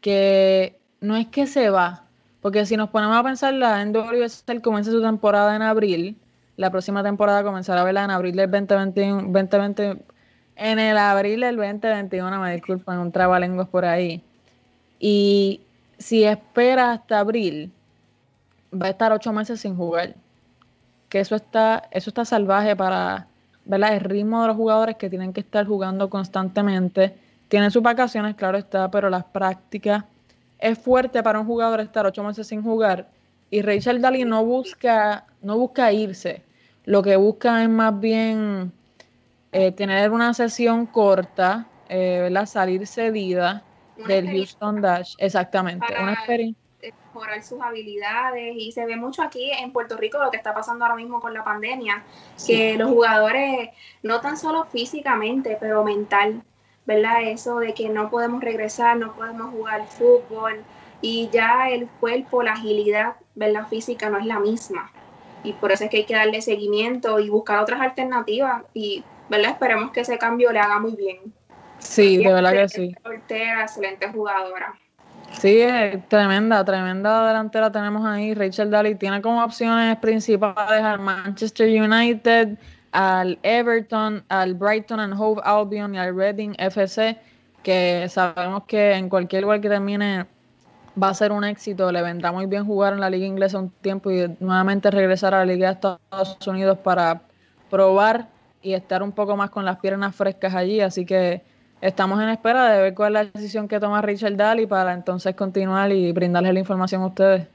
Speaker 3: que no es que se va, porque si nos ponemos a pensar, la NWSL comienza su temporada en abril, la próxima temporada comenzará a verla en abril del 2021, 2020, en el abril del 2021, me disculpan, un trabalenguas por ahí. Y si espera hasta abril, va a estar ocho meses sin jugar. Que eso está, eso está salvaje para ¿verdad? el ritmo de los jugadores que tienen que estar jugando constantemente. Tienen sus vacaciones, claro está, pero las prácticas es fuerte para un jugador estar ocho meses sin jugar. Y Rachel Daly no busca, no busca irse. Lo que busca es más bien eh, tener una sesión corta, eh, ¿verdad? salir cedida del Houston Dash, exactamente, una experiencia
Speaker 1: mejorar sus habilidades y se ve mucho aquí en Puerto Rico lo que está pasando ahora mismo con la pandemia, que los jugadores, no tan solo físicamente, pero mental, ¿verdad? Eso de que no podemos regresar, no podemos jugar fútbol y ya el cuerpo, la agilidad, ¿verdad? Física no es la misma. Y por eso es que hay que darle seguimiento y buscar otras alternativas y, ¿verdad? Esperemos que ese cambio le haga muy bien.
Speaker 3: Sí, de verdad que sí.
Speaker 1: excelente jugadora.
Speaker 3: Sí, es tremenda, tremenda delantera tenemos ahí. Rachel Daly tiene como opciones principales al Manchester United, al Everton, al Brighton and Hove Albion y al Reading FC, que sabemos que en cualquier lugar que termine va a ser un éxito. Le vendrá muy bien jugar en la liga inglesa un tiempo y nuevamente regresar a la liga de Estados Unidos para probar y estar un poco más con las piernas frescas allí. Así que estamos en espera de ver cuál es la decisión que toma Richard Daly para entonces continuar y brindarles la información a ustedes.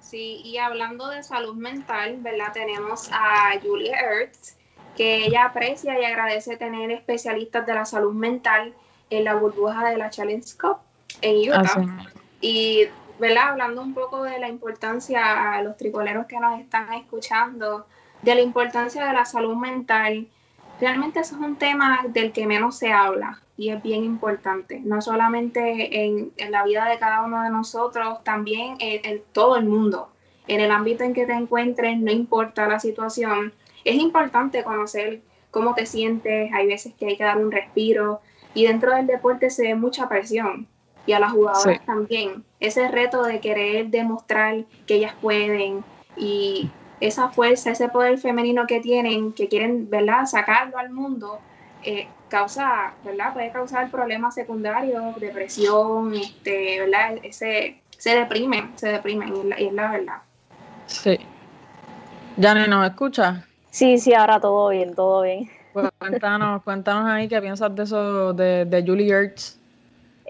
Speaker 1: Sí, y hablando de salud mental, ¿verdad? Tenemos a Julia Ertz, que ella aprecia y agradece tener especialistas de la salud mental en la burbuja de la Challenge Cup en Utah. Y, ¿verdad? Hablando un poco de la importancia a los tricoleros que nos están escuchando, de la importancia de la salud mental, realmente eso es un tema del que menos se habla y es bien importante, no solamente en, la vida de cada uno de nosotros, también en, todo el mundo, en el ámbito en que te encuentres, no importa la situación, es importante conocer cómo te sientes, hay veces que hay que dar un respiro y dentro del deporte se ve mucha presión y a las jugadoras también, ese reto de querer demostrar que ellas pueden y esa fuerza, ese poder femenino que tienen, que quieren, ¿verdad?, sacarlo al mundo, eh, causa, ¿verdad?, puede causar problemas secundarios, depresión, este, ¿verdad?, ese, se deprimen, se deprimen, y es la, verdad.
Speaker 3: Sí. Jani, ¿nos escucha?
Speaker 2: Sí, sí, ahora todo bien, todo bien.
Speaker 3: Pues cuéntanos, cuéntanos ahí qué piensas de eso de, de Julie Ertz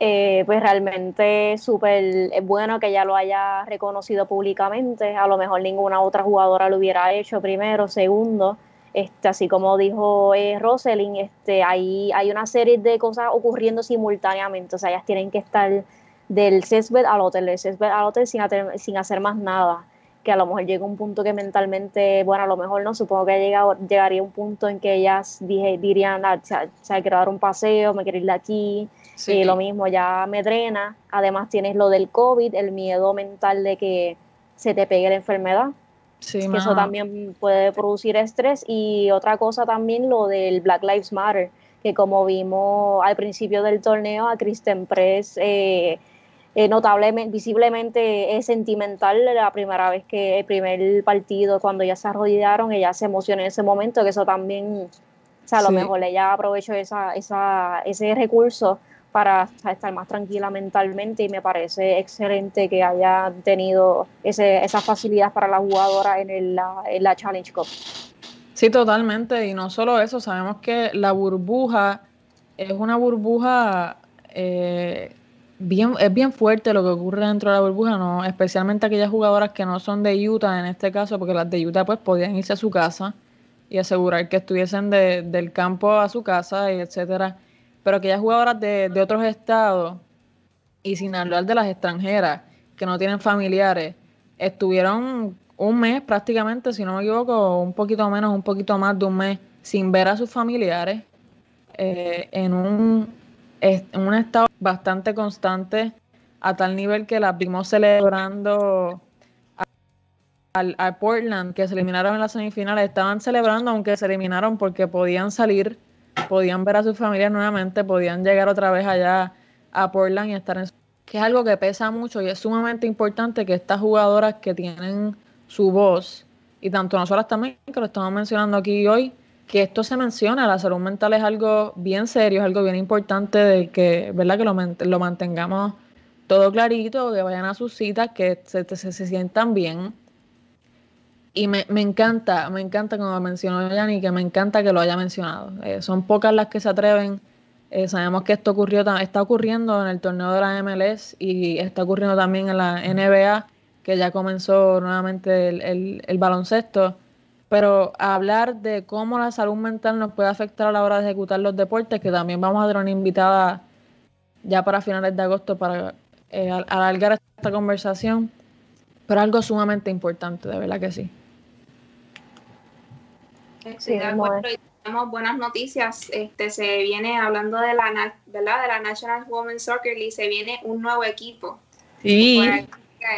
Speaker 2: eh, pues realmente súper bueno que ella lo haya reconocido públicamente. A lo mejor ninguna otra jugadora lo hubiera hecho primero, segundo. Este, así como dijo eh, Roselyn, este, hay, hay una serie de cosas ocurriendo simultáneamente. O sea, ellas tienen que estar del césped al hotel, del césped al hotel sin, sin hacer más nada. Que a lo mejor llega un punto que mentalmente, bueno, a lo mejor no, supongo que llega, llegaría un punto en que ellas dije, dirían, ah, o sea, quiero dar un paseo, me quiero ir de aquí, Sí. lo mismo, ya me drena. Además tienes lo del COVID, el miedo mental de que se te pegue la enfermedad. Sí, eso también puede producir estrés. Y otra cosa también, lo del Black Lives Matter, que como vimos al principio del torneo, a Kristen Press eh, eh, notablemente, visiblemente es sentimental la primera vez que el primer partido, cuando ya se arrodillaron, ella se emocionó en ese momento, que eso también, o sea, a lo mejor ella aprovechó esa, esa, ese recurso para estar más tranquila mentalmente y me parece excelente que haya tenido ese, esa facilidad para la jugadora en, en la Challenge Cup.
Speaker 3: Sí, totalmente. Y no solo eso, sabemos que la burbuja es una burbuja eh, bien, es bien fuerte lo que ocurre dentro de la burbuja, ¿no? especialmente aquellas jugadoras que no son de Utah en este caso, porque las de Utah pues podían irse a su casa y asegurar que estuviesen de, del campo a su casa, y etcétera pero aquellas jugadoras de, de otros estados, y sin hablar de las extranjeras, que no tienen familiares, estuvieron un mes prácticamente, si no me equivoco, un poquito menos, un poquito más de un mes, sin ver a sus familiares, eh, en, un, en un estado bastante constante, a tal nivel que las vimos celebrando al, a Portland, que se eliminaron en las semifinales, estaban celebrando aunque se eliminaron porque podían salir podían ver a sus familias nuevamente, podían llegar otra vez allá a Portland y estar en que es algo que pesa mucho y es sumamente importante que estas jugadoras que tienen su voz y tanto nosotras también que lo estamos mencionando aquí hoy que esto se menciona, la salud mental es algo bien serio, es algo bien importante de que, ¿verdad? Que lo, lo mantengamos todo clarito, que vayan a sus citas, que se, se, se sientan bien, y me, me, encanta, me encanta como mencionó Yanni, que me encanta que lo haya mencionado. Eh, son pocas las que se atreven. Eh, sabemos que esto ocurrió, está ocurriendo en el torneo de la MLS y está ocurriendo también en la NBA, que ya comenzó nuevamente el, el, baloncesto. Pero hablar de cómo la salud mental nos puede afectar a la hora de ejecutar los deportes, que también vamos a tener una invitada ya para finales de agosto para eh, alargar esta conversación, pero algo sumamente importante, de verdad que sí.
Speaker 1: Sí, tenemos buenas noticias. Este se viene hablando de la ¿verdad? de la National Women's Soccer League, se viene un nuevo equipo.
Speaker 3: Sí.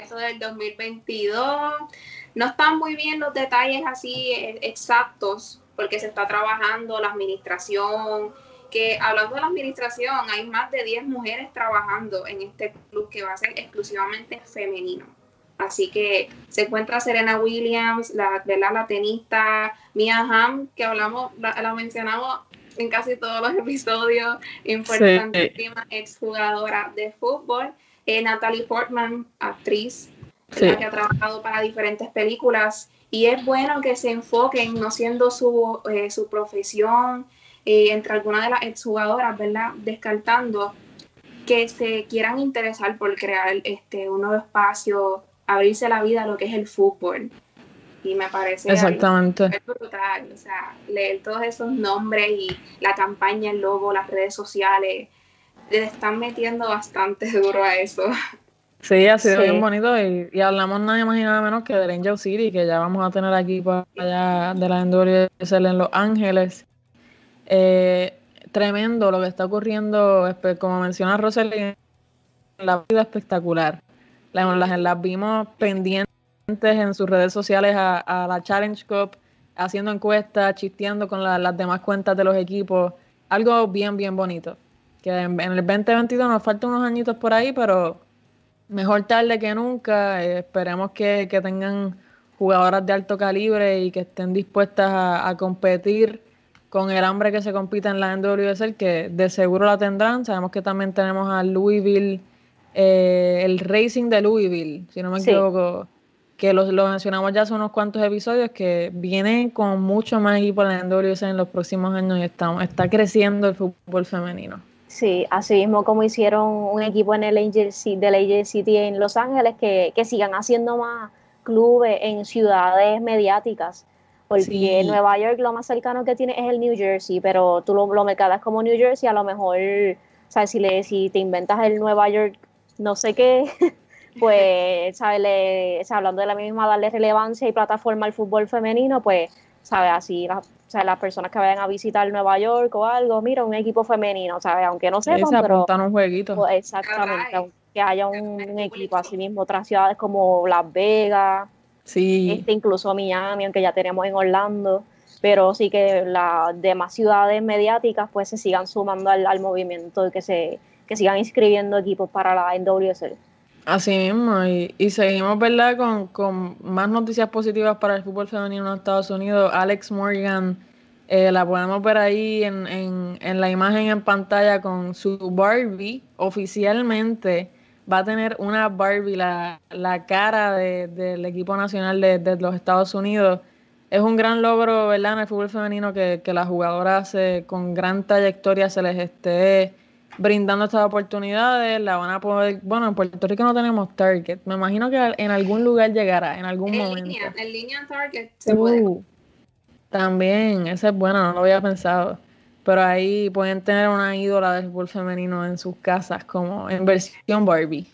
Speaker 1: Eso del 2022. No están muy bien los detalles así eh, exactos porque se está trabajando la administración, que hablando de la administración, hay más de 10 mujeres trabajando en este club que va a ser exclusivamente femenino. Así que se encuentra Serena Williams, la, ¿verdad? la tenista Mia Hamm, que hablamos, la, mencionamos en casi todos los episodios, importantísima exjugadora de fútbol. Eh, Natalie Portman, actriz, que ha trabajado para diferentes películas. Y es bueno que se enfoquen, no siendo su, eh, su profesión, eh, entre algunas de las exjugadoras, ¿verdad? Descartando que se quieran interesar por crear este, un nuevo espacio, abrirse la vida a lo que es el fútbol. Y me parece
Speaker 3: Exactamente.
Speaker 1: brutal, o sea, leer todos esos nombres y la campaña, el logo, las redes sociales, le están metiendo bastante [LAUGHS] duro a eso.
Speaker 3: Sí, ha sido bien bonito y, hablamos nada más y nada menos que del Angel City, que ya vamos a tener aquí para allá de la NWSL en Los Ángeles. Eh, tremendo lo que está ocurriendo, como menciona Rosely, la vida espectacular. Las, vimos pendientes en sus redes sociales a, la Challenge Cup, haciendo encuestas, chisteando con las demás cuentas de los equipos. Algo bien, bien bonito. Que en, el 2022 nos faltan unos añitos por ahí, pero mejor tarde que nunca. Eh, esperemos que, tengan jugadoras de alto calibre y que estén dispuestas a, competir con el hambre que se compita en la NWSL, que de seguro la tendrán. Sabemos que también tenemos a Louisville, eh, el Racing de Louisville, si no me equivoco, que lo, lo, mencionamos ya hace unos cuantos episodios, que viene con mucho más equipo en la NWSL en los próximos años y estamos, está creciendo el fútbol femenino.
Speaker 2: Sí, así mismo como hicieron un equipo en el Angel City, del Angel City en Los Ángeles, que, sigan haciendo más clubes en ciudades mediáticas. Porque Nueva York lo más cercano que tiene es el New Jersey, pero tú lo, lo mercadas como New Jersey, a lo mejor, ¿sabes? Si, le, si te inventas el Nueva York, no sé qué, [LAUGHS] pues, ¿sabes? Le, hablando de la misma, darle relevancia y plataforma al fútbol femenino, pues, ¿sabes? Así o sea, las personas que vayan a visitar Nueva York o algo, mira, un equipo femenino, ¿sabes? Aunque no sepan,
Speaker 3: se
Speaker 2: pero...
Speaker 3: un jueguito.
Speaker 2: Pues, exactamente, que haya un, equipo así mismo, otras ciudades como Las Vegas,
Speaker 3: sí.
Speaker 2: este, incluso Miami, aunque ya tenemos en Orlando, pero sí que las demás ciudades mediáticas pues se sigan sumando al, movimiento y que se que sigan inscribiendo equipos para la NWSL.
Speaker 3: Así mismo, y, seguimos, ¿verdad? Con, más noticias positivas para el fútbol femenino en Estados Unidos. Alex Morgan, eh, la podemos ver ahí en, la imagen en pantalla con su Barbie. Oficialmente va a tener una Barbie, la, cara del equipo nacional de, los Estados Unidos. Es un gran logro, ¿verdad? En el fútbol femenino que, que las jugadoras con gran trayectoria se les esté brindando estas oportunidades, la van a poder, bueno, en Puerto Rico no tenemos Target, me imagino que en algún lugar llegará, en algún en momento.
Speaker 1: Línea, en línea Target se puede. Uh,
Speaker 3: también, esa es buena, no lo había pensado. Pero ahí pueden tener una ídola del fútbol femenino en sus casas, como en versión Barbie.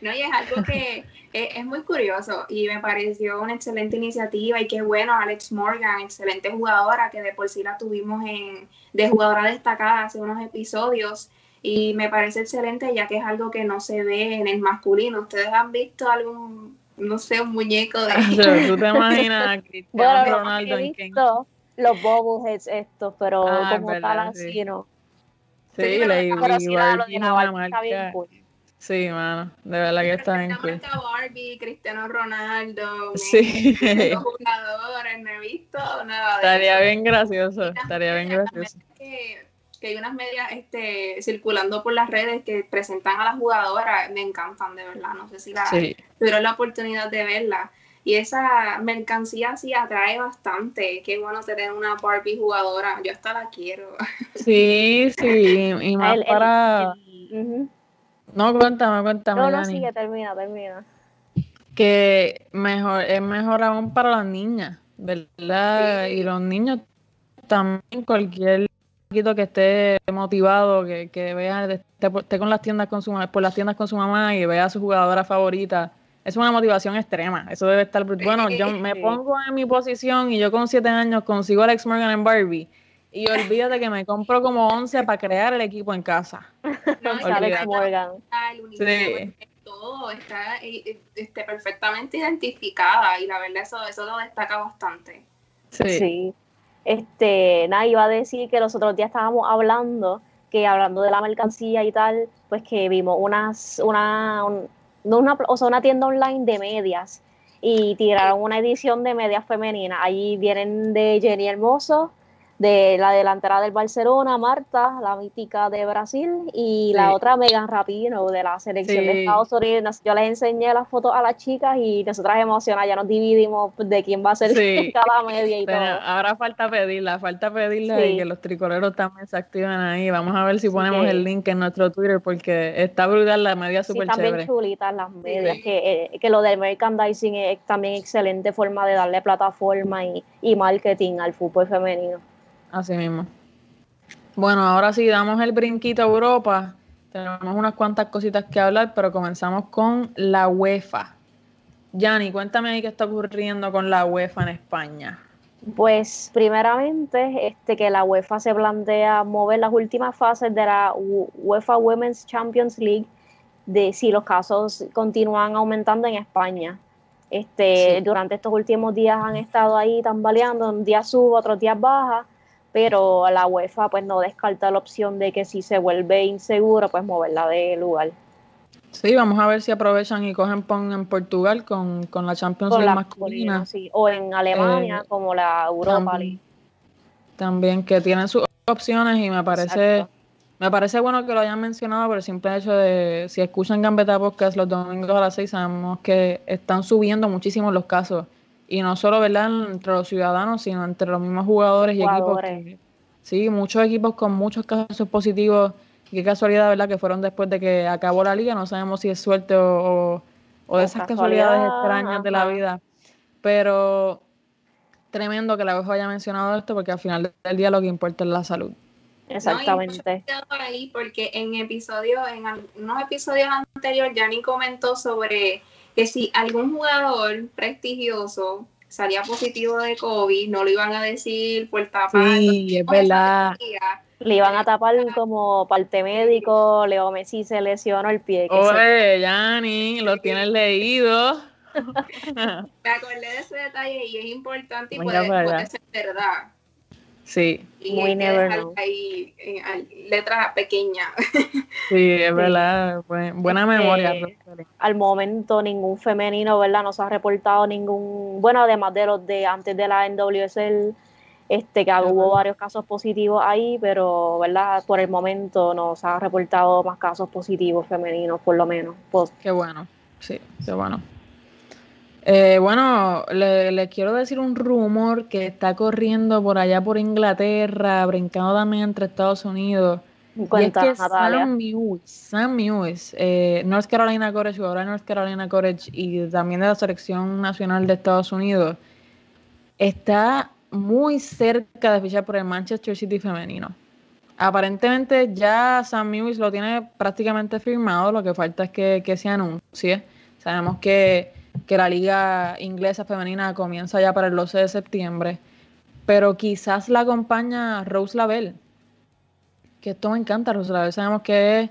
Speaker 1: No, y es algo que [LAUGHS] es, muy curioso y me pareció una excelente iniciativa y qué bueno, Alex Morgan, excelente jugadora, que de por sí la tuvimos en, de jugadora destacada hace unos episodios y me parece excelente ya que es algo que no se ve en el masculino. ¿Ustedes han visto algún, no sé, un muñeco de... [LAUGHS]
Speaker 3: ¿Tú te imaginas a Cristiano Ronaldo
Speaker 2: he visto los bobbleheads estos, pero ah, como tal así no.
Speaker 3: Sí, leí pero sí, lo de Naval está bien cool. Sí, mano, de verdad que está bien
Speaker 1: cool. Barbie, Cristiano Ronaldo,
Speaker 3: sí. [LAUGHS]
Speaker 1: los jugadores, no he visto nada de
Speaker 3: Estaría bien gracioso, estaría bien gracioso
Speaker 1: que hay unas medias este, circulando por las redes que presentan a las jugadoras, me encantan de verdad, no sé si la, tuvieron la oportunidad de verla. Y esa mercancía sí atrae bastante. Qué bueno tener una Barbie jugadora. Yo hasta la quiero. [LAUGHS]
Speaker 3: Sí, sí. Y más para. No, cuéntame, cuéntame.
Speaker 2: No, no, sigue, termina, termina.
Speaker 3: Que mejor, es mejor aún para las niñas, ¿verdad? Y los niños también, cualquier que esté motivado, que, que vea, esté, con las tiendas con su, por las tiendas con su mamá y vea a su jugadora favorita. Es una motivación extrema. Eso debe estar. Bueno, yo me pongo en mi posición y yo con siete años consigo a Alex Morgan en Barbie. Y olvídate que me compro como 11 para crear el equipo en casa.
Speaker 2: Alex Morgan.
Speaker 1: Sí. Todo está eh, este, perfectamente identificada y la verdad eso, eso lo destaca bastante.
Speaker 2: Sí. sí. Este, nada, iba a decir que los otros días estábamos hablando, que hablando de la mercancía y tal, pues que vimos una, una, o sea, una tienda online de medias y tiraron una edición de medias femeninas. Allí vienen de Jenny Hermoso, de la delantera del Barcelona, Marta, la mítica de Brasil, y la otra Megan Rapino de la selección de Estados Unidos. Yo les enseñé las fotos a las chicas y nosotras emocionadas ya nos dividimos de quién va a ser [LAUGHS] cada media y todo.
Speaker 3: Ahora falta pedirla, falta pedirla y que los tricoleros también se activen ahí. Vamos a ver si ponemos el link en nuestro Twitter porque está brutal la media súper chévere.
Speaker 2: también chulitas las medias, que, eh, que lo del merchandising es también excelente forma de darle plataforma y, y marketing al fútbol femenino.
Speaker 3: Así mismo. Bueno, ahora sí, damos el brinquito a Europa. Tenemos unas cuantas cositas que hablar, pero comenzamos con la UEFA. Yanni, cuéntame ahí qué está ocurriendo con la UEFA en España.
Speaker 2: Pues primeramente, este, que la UEFA se plantea mover las últimas fases de la UEFA Women's Champions League de si los casos continúan aumentando en España. Este, Durante estos últimos días han estado ahí tambaleando, un día sube, otros días baja, pero la UEFA pues no descarta la opción de que si se vuelve inseguro, pues moverla de lugar.
Speaker 3: Sí, vamos a ver si aprovechan y cogen PON en Portugal con, la Champions League masculina.
Speaker 2: O en Alemania, eh, como la Europa
Speaker 3: League. También que tienen sus opciones y me parece me parece bueno que lo hayan mencionado por el simple hecho de si escuchan Gambetta Podcast los domingos a las seis sabemos que están subiendo muchísimo los casos y no solo verdad entre los ciudadanos sino entre los mismos jugadores, y equipos sí muchos equipos con muchos casos positivos. Y qué casualidad verdad que fueron después de que acabó la liga. No sabemos si es suerte o, o, de esas casualidades extrañas de la vida. Pero tremendo que la UEFA haya mencionado esto porque al final del día lo que importa es la salud.
Speaker 2: Exactamente.
Speaker 1: ahí porque en episodios, en unos episodios anteriores, Yanni comentó sobre que si algún jugador prestigioso salía positivo de COVID, no lo iban a decir por tapar.
Speaker 3: Sí, es verdad.
Speaker 2: Le iban a tapar como parte médico, Leo Messi se lesionó el pie.
Speaker 3: Oye, Yanni, lo tienes leído. [LAUGHS]
Speaker 1: Me acordé de ese detalle y es importante y puede, puede ser verdad.
Speaker 3: Sí.
Speaker 1: Muy never Ahí, letra pequeña. [LAUGHS]
Speaker 3: Sí, es verdad. Buena memoria.
Speaker 2: al momento ningún femenino, ¿verdad? No se ha reportado ningún, bueno, además de los de antes de la NWSL, este, que hubo varios casos positivos ahí, pero, ¿verdad? Por el momento no se ha reportado más casos positivos femeninos, por lo menos. Pues,
Speaker 3: qué bueno, sí, qué bueno. Eh, bueno, le, quiero decir un rumor que está corriendo por allá por Inglaterra, brincando también entre Estados Unidos. Cuenta, y es que Sam Mewis, Sam Mewis eh, North Carolina College, jugadora de North Carolina College y también de la selección nacional de Estados Unidos, está muy cerca de fichar por el Manchester City femenino. Aparentemente ya Sam Mewis lo tiene prácticamente firmado, lo que falta es que, que se anuncie. Sabemos que que la liga inglesa femenina comienza ya para el 12 de septiembre, pero quizás la acompaña Rose Lavelle, que esto me encanta, Rose Lavelle sabemos que es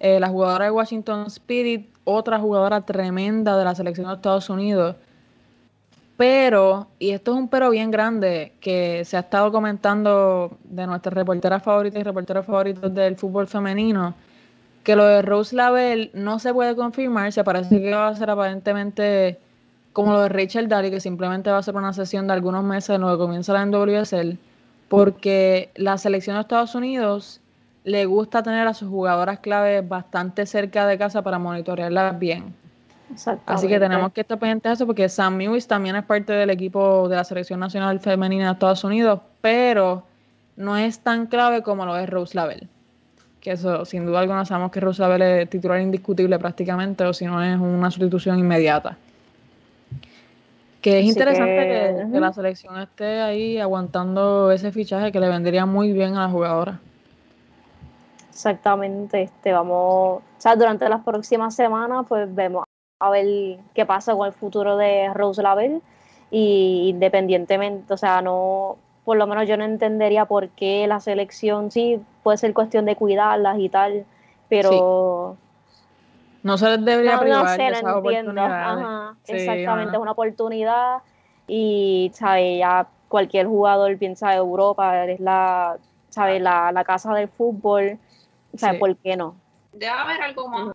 Speaker 3: eh, la jugadora de Washington Spirit, otra jugadora tremenda de la selección de Estados Unidos, pero, y esto es un pero bien grande, que se ha estado comentando de nuestras reporteras favoritas y reporteros favoritos del fútbol femenino, que lo de Rose Lavelle no se puede confirmar, se parece que va a ser aparentemente como lo de Rachel Daly, que simplemente va a ser una sesión de algunos meses en lo que comienza la NWSL, porque la selección de Estados Unidos le gusta tener a sus jugadoras claves bastante cerca de casa para monitorearlas bien. Así que tenemos que estar pendientes de eso porque Sam Mewis también es parte del equipo de la selección nacional femenina de Estados Unidos, pero no es tan clave como lo es Rose Lavelle que eso, sin duda alguna, sabemos que Rosabel es titular indiscutible prácticamente, o si no es una sustitución inmediata. Que es interesante que, la selección esté ahí aguantando ese fichaje que le vendría muy bien a la jugadora.
Speaker 2: Exactamente, este, vamos, o sea, durante las próximas semanas, pues vemos a ver qué pasa con el futuro de Rose Lavelle y independientemente, o sea, no, por lo menos yo no entendería por qué la selección sí puede ser cuestión de cuidarlas y tal, pero
Speaker 3: no se les debería privar de esa oportunidad.
Speaker 2: exactamente, es una oportunidad y sabe ya cualquier jugador piensa Europa es la sabe la, la casa del fútbol, sabe por qué no.
Speaker 1: Debe haber algo más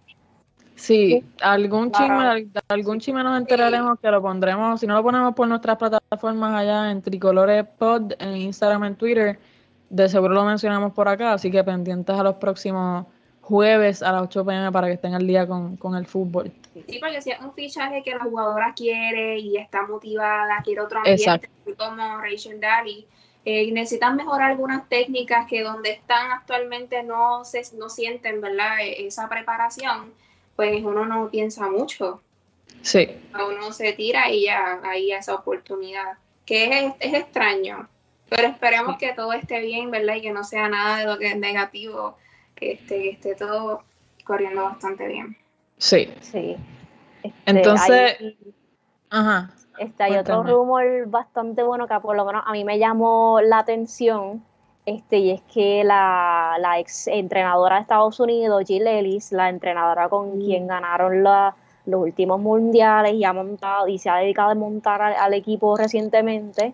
Speaker 3: Sí, algún chisme, algún chisme nos enteraremos que lo pondremos, si no lo ponemos por nuestras plataformas allá en Tricolores Pod, en Instagram, en Twitter, de seguro lo mencionamos por acá, así que pendientes a los próximos jueves a las 8 pm para que estén al día con, el fútbol.
Speaker 1: Sí, porque si es un fichaje que la jugadora quiere y está motivada, quiere otro ambiente, como Rachel Daly, eh, necesitan mejorar algunas técnicas que donde están actualmente no se no sienten, ¿verdad? E, esa preparación, pues uno no piensa mucho.
Speaker 3: Sí.
Speaker 1: Uno se tira y ya hay esa oportunidad, que es, es extraño, pero esperemos que todo esté bien, ¿verdad? Y que no sea nada de lo que es negativo que esté, esté todo corriendo bastante bien.
Speaker 3: Sí.
Speaker 2: Sí.
Speaker 3: Este, Entonces, ajá.
Speaker 2: Este, hay otro rumor bastante bueno que por lo menos a mí me llamó la atención, este, y es que la, la ex entrenadora de Estados Unidos, Jill Ellis, la entrenadora con mm. quien ganaron los últimos mundiales y ha montado y se ha dedicado a montar al equipo recientemente,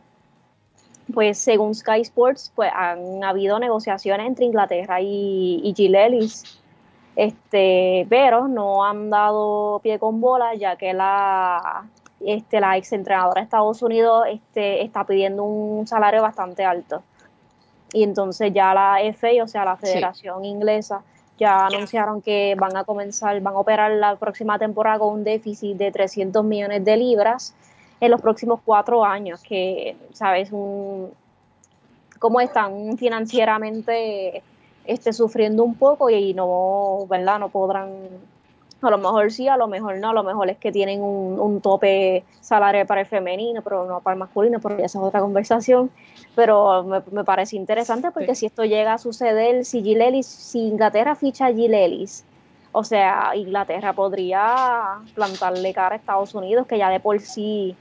Speaker 2: pues según Sky Sports, pues han habido negociaciones entre Inglaterra y, y Ellis, este, pero no han dado pie con bola, ya que la, este, la ex entrenadora de Estados Unidos este, está pidiendo un salario bastante alto. Y entonces ya la FA, o sea, la Federación Inglesa, ya anunciaron que van a comenzar, van a operar la próxima temporada con un déficit de 300 millones de libras en los próximos cuatro años, que, ¿sabes? Un, cómo están financieramente este, sufriendo un poco y no, ¿verdad? No podrán, a lo mejor sí, a lo mejor no, a lo mejor es que tienen un, un tope salario para el femenino, pero no para el masculino, porque esa es otra conversación. Pero me, me parece interesante porque si esto llega a suceder, si Gilelis, si Inglaterra ficha a Gilelis, o sea, Inglaterra podría plantarle cara a Estados Unidos, que ya de por sí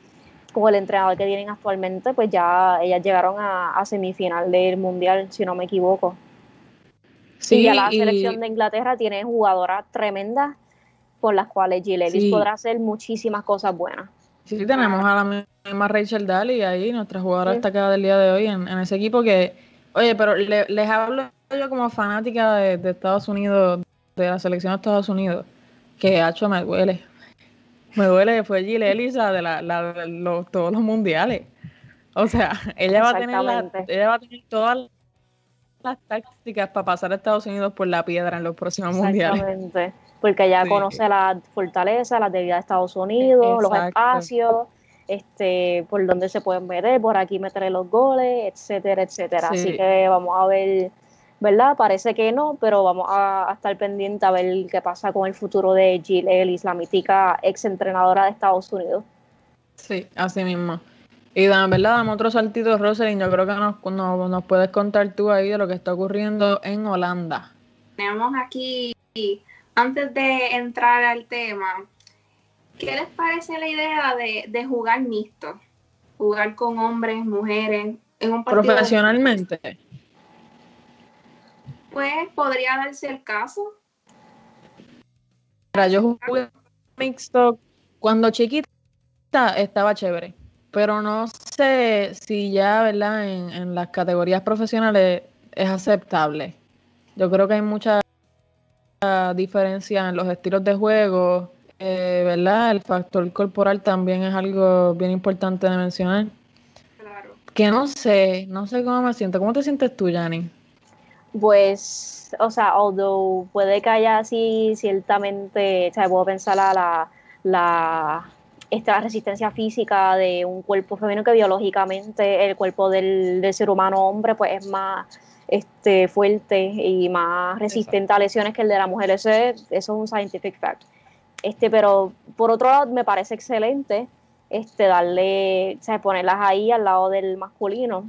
Speaker 2: con el entrenador que tienen actualmente, pues ya ellas llegaron a, semifinal del Mundial, si no me equivoco. Sí, y ya la selección de Inglaterra tiene jugadoras tremendas con las cuales Gilelis podrá hacer muchísimas cosas buenas.
Speaker 3: Sí, tenemos a la misma Rachel Daly ahí, nuestra jugadora destacada del día de hoy en, ese equipo que, oye, pero les hablo yo como fanática de, Estados Unidos, de la selección de Estados Unidos, que hecho me duele. Me duele que fue Gile Elisa de, la, los, todos los mundiales. O sea, ella va, a tener ella va a tener todas las tácticas para pasar a Estados Unidos por la piedra en los próximos mundiales.
Speaker 2: Porque ella conoce la fortaleza, las debilidades de Estados Unidos, los espacios, este, por donde se pueden meter, por aquí meter los goles, etcétera, etcétera. Así que vamos a ver ¿verdad? Parece que no, pero vamos a, estar pendiente a ver qué pasa con el futuro de Jill Ellis, la mítica ex entrenadora de Estados Unidos.
Speaker 3: Sí, así mismo. Y ¿verdad? Damos otro saltito, Rosalind. Yo creo que nos, nos, puedes contar tú ahí de lo que está ocurriendo en Holanda.
Speaker 1: Tenemos aquí, antes de entrar al tema, ¿qué les parece la idea de, de jugar mixto? Jugar con hombres, mujeres, en un
Speaker 3: partido. Profesionalmente
Speaker 1: pues podría darse el caso.
Speaker 3: yo jugué mixto cuando chiquita estaba chévere, pero no sé si ya, ¿verdad? En, las categorías profesionales es aceptable. Yo creo que hay mucha diferencia en los estilos de juego, eh, ¿verdad? El factor corporal también es algo bien importante de mencionar. Claro. Que no sé, no sé cómo me siento. ¿Cómo te sientes tú, Yanni?
Speaker 2: pues, o sea, although puede que haya así ciertamente, o sea, puedo pensar a la, la, esta resistencia física de un cuerpo femenino que biológicamente el cuerpo del, del ser humano hombre pues es más este, fuerte y más resistente a lesiones que el de la mujer. Eso es, eso es un scientific fact. Este, pero por otro lado me parece excelente este, darle, o sea, ponerlas ahí al lado del masculino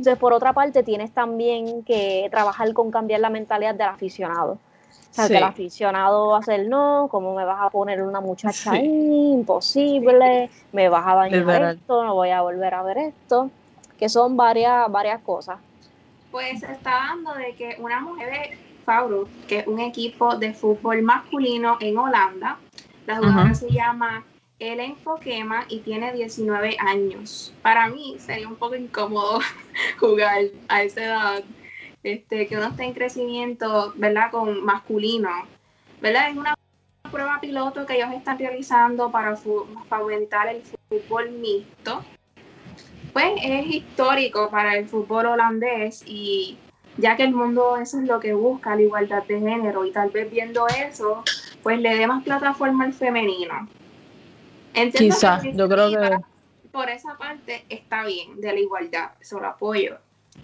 Speaker 2: entonces, por otra parte, tienes también que trabajar con cambiar la mentalidad del aficionado. O sea, que el aficionado va a ser, no, ¿cómo me vas a poner una muchacha ahí? Imposible, me vas a dañar esto, no voy a volver a ver esto. Que son varias, varias cosas.
Speaker 1: Pues está dando de que una mujer de Fauro, que es un equipo de fútbol masculino en Holanda, la jugadora se llama él enfoquema y tiene 19 años. Para mí sería un poco incómodo [LAUGHS] jugar a esa edad, este, que uno esté en crecimiento, ¿verdad? Con masculino, ¿verdad? Es una prueba piloto que ellos están realizando para fomentar el fútbol mixto. Pues es histórico para el fútbol holandés y ya que el mundo eso es lo que busca, la igualdad de género y tal vez viendo eso, pues le dé más plataforma al femenino.
Speaker 3: Quizás, yo creo que...
Speaker 1: Por esa parte está bien, de la igualdad, eso lo apoyo.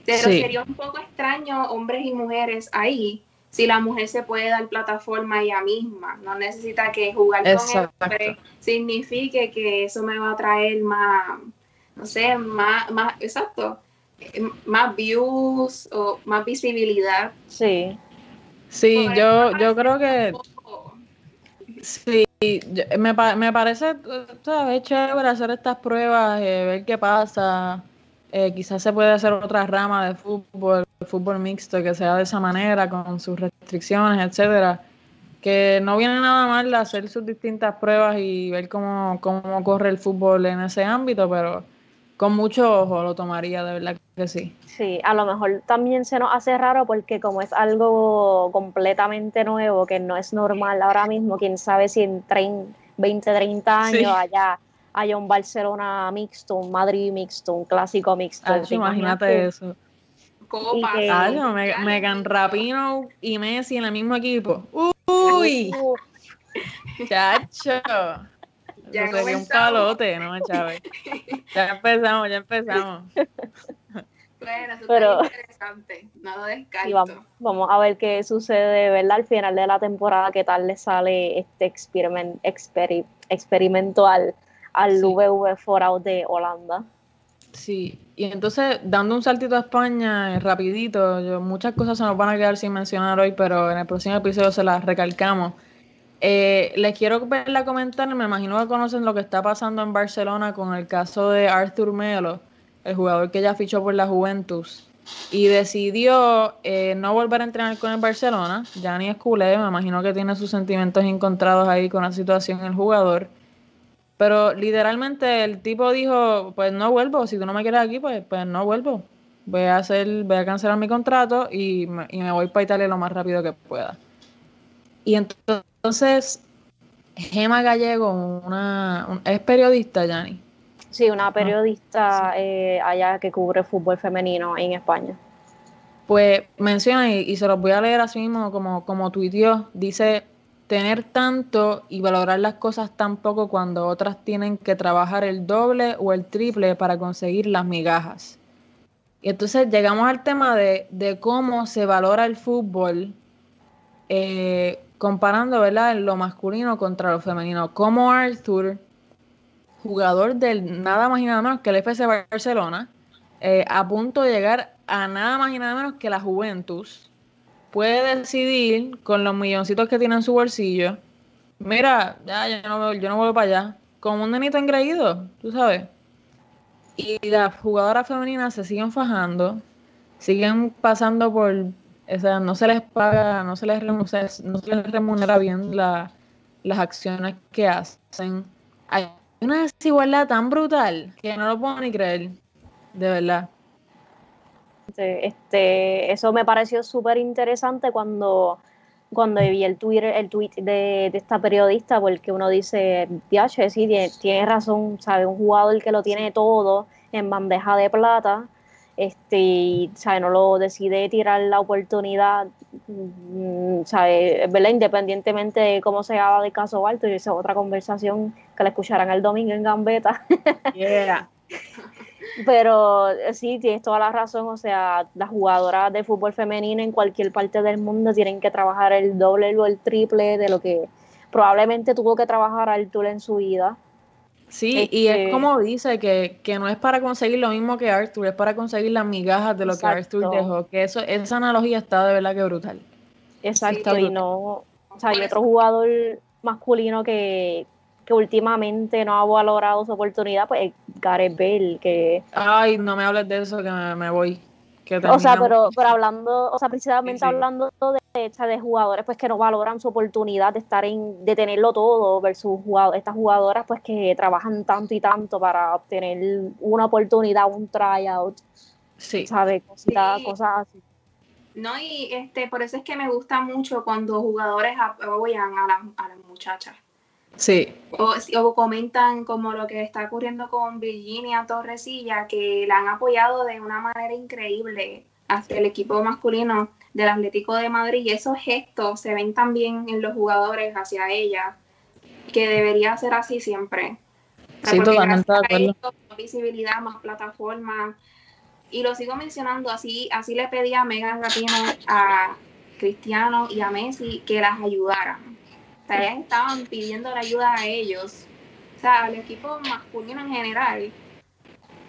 Speaker 1: Pero sería un poco extraño hombres y mujeres ahí, si la mujer se puede dar plataforma ella misma, no necesita que jugar con el hombre signifique que eso me va a traer más, no sé, más, más, exacto, más views o más visibilidad.
Speaker 2: Sí.
Speaker 3: Sí, yo, yo creo que sí, me, me parece ¿sabes? chévere hacer estas pruebas, eh, ver qué pasa. Eh, quizás se puede hacer otra rama de fútbol, fútbol mixto que sea de esa manera, con sus restricciones, etcétera. Que no viene nada mal hacer sus distintas pruebas y ver cómo, cómo corre el fútbol en ese ámbito, pero con mucho ojo lo tomaría, de verdad que sí.
Speaker 2: Sí, a lo mejor también se nos hace raro porque como es algo completamente nuevo, que no es normal ahora mismo, quién sabe si en 20, 30 años allá haya un Barcelona mixto, un Madrid mixto, un clásico mixto.
Speaker 3: Imagínate eso. Copa. Algo, Megan Rapino y Messi en el mismo equipo. ¡Uy! Chacho. Ya sería un palote, no, Chávez. Ya empezamos, ya empezamos. [LAUGHS]
Speaker 1: Bueno, eso Pero, interesante, no lo descarto.
Speaker 2: vamos, a ver qué sucede, ¿verdad? Al final de la temporada, qué tal le sale este experiment, experimento al, al VV Out de Holanda.
Speaker 3: Sí, y entonces, dando un saltito a España, eh, rapidito, yo, muchas cosas se nos van a quedar sin mencionar hoy, pero en el próximo episodio se las recalcamos. Eh, les quiero verla comentar, me imagino que conocen lo que está pasando en Barcelona con el caso de Arthur Melo, el jugador que ya fichó por la Juventus y decidió eh, no volver a entrenar con el Barcelona. Ya ni es culé, me imagino que tiene sus sentimientos encontrados ahí con la situación el jugador. Pero literalmente el tipo dijo, pues no vuelvo, si tú no me quieres aquí, pues, pues no vuelvo. Voy a hacer, voy a cancelar mi contrato y me voy para Italia lo más rápido que pueda. Y entonces, Gema Gallego, una, es periodista, Yanni.
Speaker 2: Sí, una ah, periodista eh, allá que cubre fútbol femenino en España.
Speaker 3: Pues menciona, y, se los voy a leer así mismo como, como tuiteó, dice, tener tanto y valorar las cosas tan poco cuando otras tienen que trabajar el doble o el triple para conseguir las migajas. Y entonces llegamos al tema de, de cómo se valora el fútbol eh, comparando ¿verdad? lo masculino contra lo femenino. Como Arthur, jugador del nada más y nada menos que el FC Barcelona, eh, a punto de llegar a nada más y nada menos que la Juventus, puede decidir con los milloncitos que tiene en su bolsillo, mira, ya, yo no, yo no vuelvo para allá, como un nenito engreído, tú sabes. Y las jugadoras femeninas se siguen fajando, siguen pasando por o sea, no se les paga, no se les, no se les remunera bien la, las acciones que hacen. Hay una desigualdad tan brutal que no lo puedo ni creer, de verdad.
Speaker 2: Este, eso me pareció súper interesante cuando, cuando vi el Twitter, el tweet de, esta periodista, porque uno dice, Diache, sí, tiene, tiene razón, sabe, un jugador que lo tiene todo en bandeja de plata, este, y, no lo decide tirar la oportunidad, mm, ¿sabe? ¿verdad? Independientemente de cómo se haga de caso alto, y esa es otra conversación que la escucharán el domingo en Gambeta. [LAUGHS] Pero sí, tienes toda la razón, o sea, las jugadoras de fútbol femenino en cualquier parte del mundo tienen que trabajar el doble o el triple de lo que probablemente tuvo que trabajar Artur en su vida
Speaker 3: Sí, y es este como dice que, no es para conseguir lo mismo que Arthur, es para conseguir las migajas de lo que Arthur dejó. Que eso, esa analogía está de verdad que brutal.
Speaker 2: Exacto, y no, o sea, hay otro jugador masculino que, últimamente no ha valorado su oportunidad, pues Gareth Bale, que...
Speaker 3: Ay, no me hables de eso, que me voy
Speaker 2: o sea, pero, pero hablando, o sea, precisamente hablando de, de jugadores pues que no valoran su oportunidad de estar en, de tenerlo todo versus estas jugadoras pues que trabajan tanto y tanto para obtener una oportunidad, un tryout. Sí. ¿Sabes? Cosas, así.
Speaker 1: No, y este, por eso es que me gusta mucho cuando jugadores apoyan a, a las muchachas.
Speaker 3: Sí.
Speaker 1: O, o, comentan como lo que está ocurriendo con Virginia Torresilla, que la han apoyado de una manera increíble hasta el equipo masculino del Atlético de Madrid y esos gestos se ven también en los jugadores hacia ella, que debería ser así siempre.
Speaker 3: Sí, totalmente de acuerdo.
Speaker 1: Más visibilidad, más plataforma. Y lo sigo mencionando, así, así le pedí a Megan Rapino, a Cristiano y a Messi que las ayudaran. Estaban pidiendo la ayuda a ellos, o sea, al equipo masculino en general,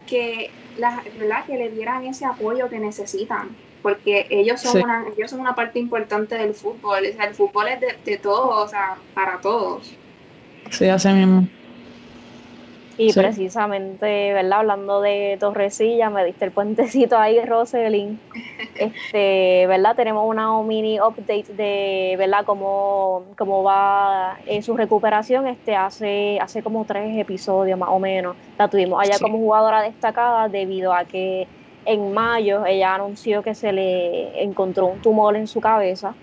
Speaker 1: que, la, ¿verdad? que le dieran ese apoyo que necesitan porque ellos son, una, ellos son una parte importante del fútbol. O sea, el fútbol es de, de todos, o sea, para todos.
Speaker 3: Sí, así mismo.
Speaker 2: Y precisamente, ¿verdad? Hablando de Torrecilla, me diste el puentecito ahí, [LAUGHS] Roselyn. Este, ¿verdad? Tenemos una mini update de, ¿verdad? Cómo, cómo va eh, su recuperación. Este, hace, hace como tres episodios más o menos. La tuvimos allá como jugadora destacada debido a que en mayo ella anunció que se le encontró un tumor en su cabeza.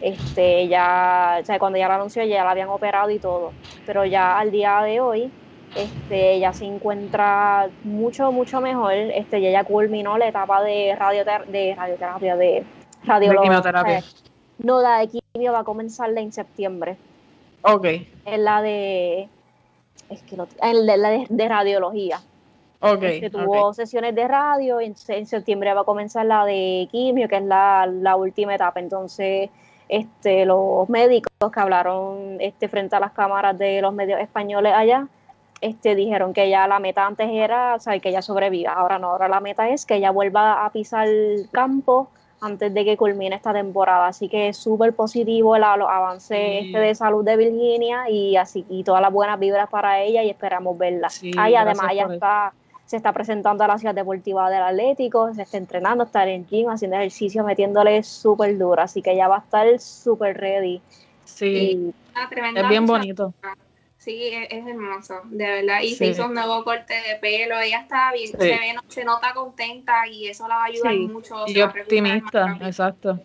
Speaker 2: Este, ya, o sea, cuando ella lo anunció, ya la habían operado y todo. Pero ya al día de hoy, este, ella se encuentra mucho, mucho mejor. Este, ya ella culminó la etapa de, radioter de radioterapia, de
Speaker 3: radiología.
Speaker 2: no, la de quimio va a comenzar en septiembre.
Speaker 3: Ok.
Speaker 2: Es la de. Es que lo, la de radiología.
Speaker 3: Okay,
Speaker 2: tuvo sesiones de radio y en, septiembre va a comenzar la de quimio, que es la, última etapa. Entonces, este, los médicos que hablaron este, frente a las cámaras de los medios españoles allá, este, dijeron que ya la meta antes era, o sea, que ella sobreviva. Ahora no, ahora la meta es que ella vuelva a pisar el campo antes de que culmine esta temporada. Así que es súper positivo el, avance este de salud de Virginia y así y todas las buenas vibras para ella y esperamos verla. Sí, además ella está se está presentando a la ciudad deportiva del Atlético, se está entrenando, está en el gym, haciendo ejercicio, metiéndole súper duro, así que ella va a estar súper ready.
Speaker 3: Sí, es bien bonito.
Speaker 1: Sí, es, hermoso, de verdad. Y se hizo un nuevo corte de pelo, ella está bien, se, ve, se nota contenta y eso la va a ayudar mucho.
Speaker 3: Y optimista, exacto.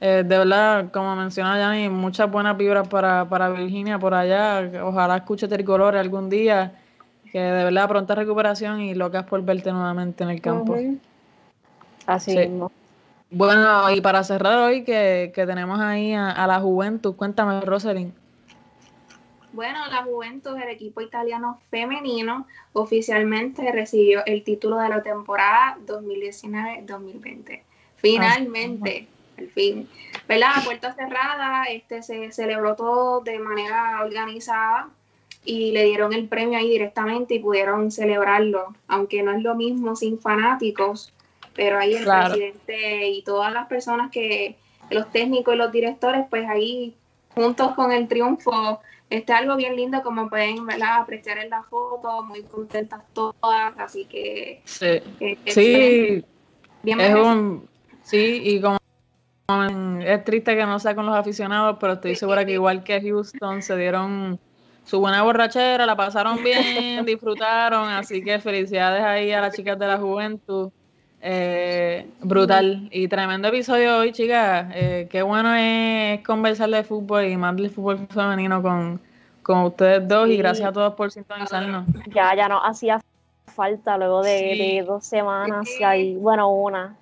Speaker 3: Eh, de verdad, como menciona Yanni, muchas buenas vibras para, para Virginia por allá. Ojalá escuche Tricolor algún día que de verdad pronta recuperación y locas por verte nuevamente en el campo.
Speaker 2: Así mismo.
Speaker 3: Bueno, y para cerrar hoy, que, tenemos ahí a, la Juventus, cuéntame, Rosalind.
Speaker 1: Bueno, la Juventus, el equipo italiano femenino, oficialmente recibió el título de la temporada 2019-2020. Finalmente, al fin. ¿Verdad? A puerta cerrada, este, se celebró todo de manera organizada y le dieron el premio ahí directamente y pudieron celebrarlo, aunque no es lo mismo sin fanáticos, pero ahí el presidente y todas las personas que, los técnicos y los directores, pues ahí juntos con el triunfo, este algo bien lindo como pueden ¿verdad? apreciar en la foto, muy contentas todas, así que
Speaker 3: sí, eh, sí bien es un, sí y como es triste que no sea con los aficionados, pero estoy segura que igual que Houston se dieron su buena borrachera, la pasaron bien, [LAUGHS] disfrutaron, así que felicidades ahí a las chicas de la juventud. Eh, brutal y tremendo episodio hoy, chicas. Eh, qué bueno es conversar de fútbol y más del fútbol femenino con, ustedes dos y gracias a todos por sintonizarnos.
Speaker 2: Ya, ya no hacía falta luego de, dos semanas, y bueno, una,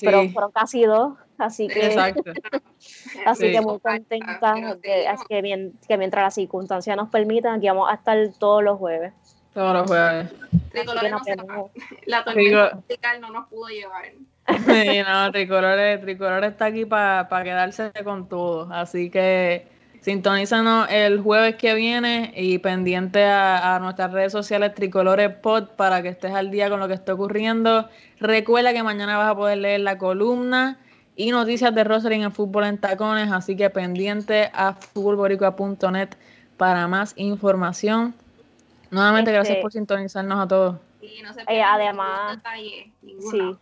Speaker 2: pero fueron casi dos. Así que, [LAUGHS] así que muy contenta que, que, que, mientras las circunstancias nos permitan, aquí vamos a estar todos los jueves.
Speaker 3: Todos los jueves.
Speaker 1: la tormenta musical no nos pudo llevar.
Speaker 3: Sí, no, Tricolor, está aquí para quedarse con todo. Así que sintonízanos el jueves que viene y pendiente a, a, nuestras redes sociales Tricolores Pod para que estés al día con lo que está ocurriendo. Recuerda que mañana vas a poder leer la columna y noticias de Rosalind en Fútbol en Tacones, así que pendiente a futbolboricua.net para más información. Nuevamente, gracias este, por sintonizarnos a todos.
Speaker 1: Y no se eh,
Speaker 2: además, sí. [LAUGHS]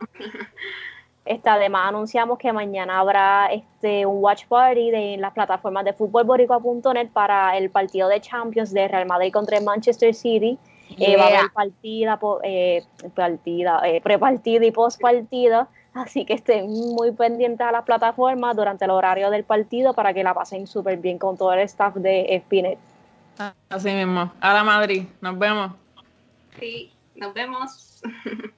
Speaker 2: Este, además anunciamos que mañana habrá este un watch party de, en las plataformas de futbolboricua.net para el partido de Champions de Real Madrid contra Manchester City. Eh, va a haber partida, eh, partida eh, prepartida y postpartida Así que estén muy pendientes a las plataformas durante el horario del partido para que la pasen súper bien con todo el staff de Spinet.
Speaker 3: Así mismo. A la Madrid. Nos vemos.
Speaker 1: Sí, nos vemos. [LAUGHS]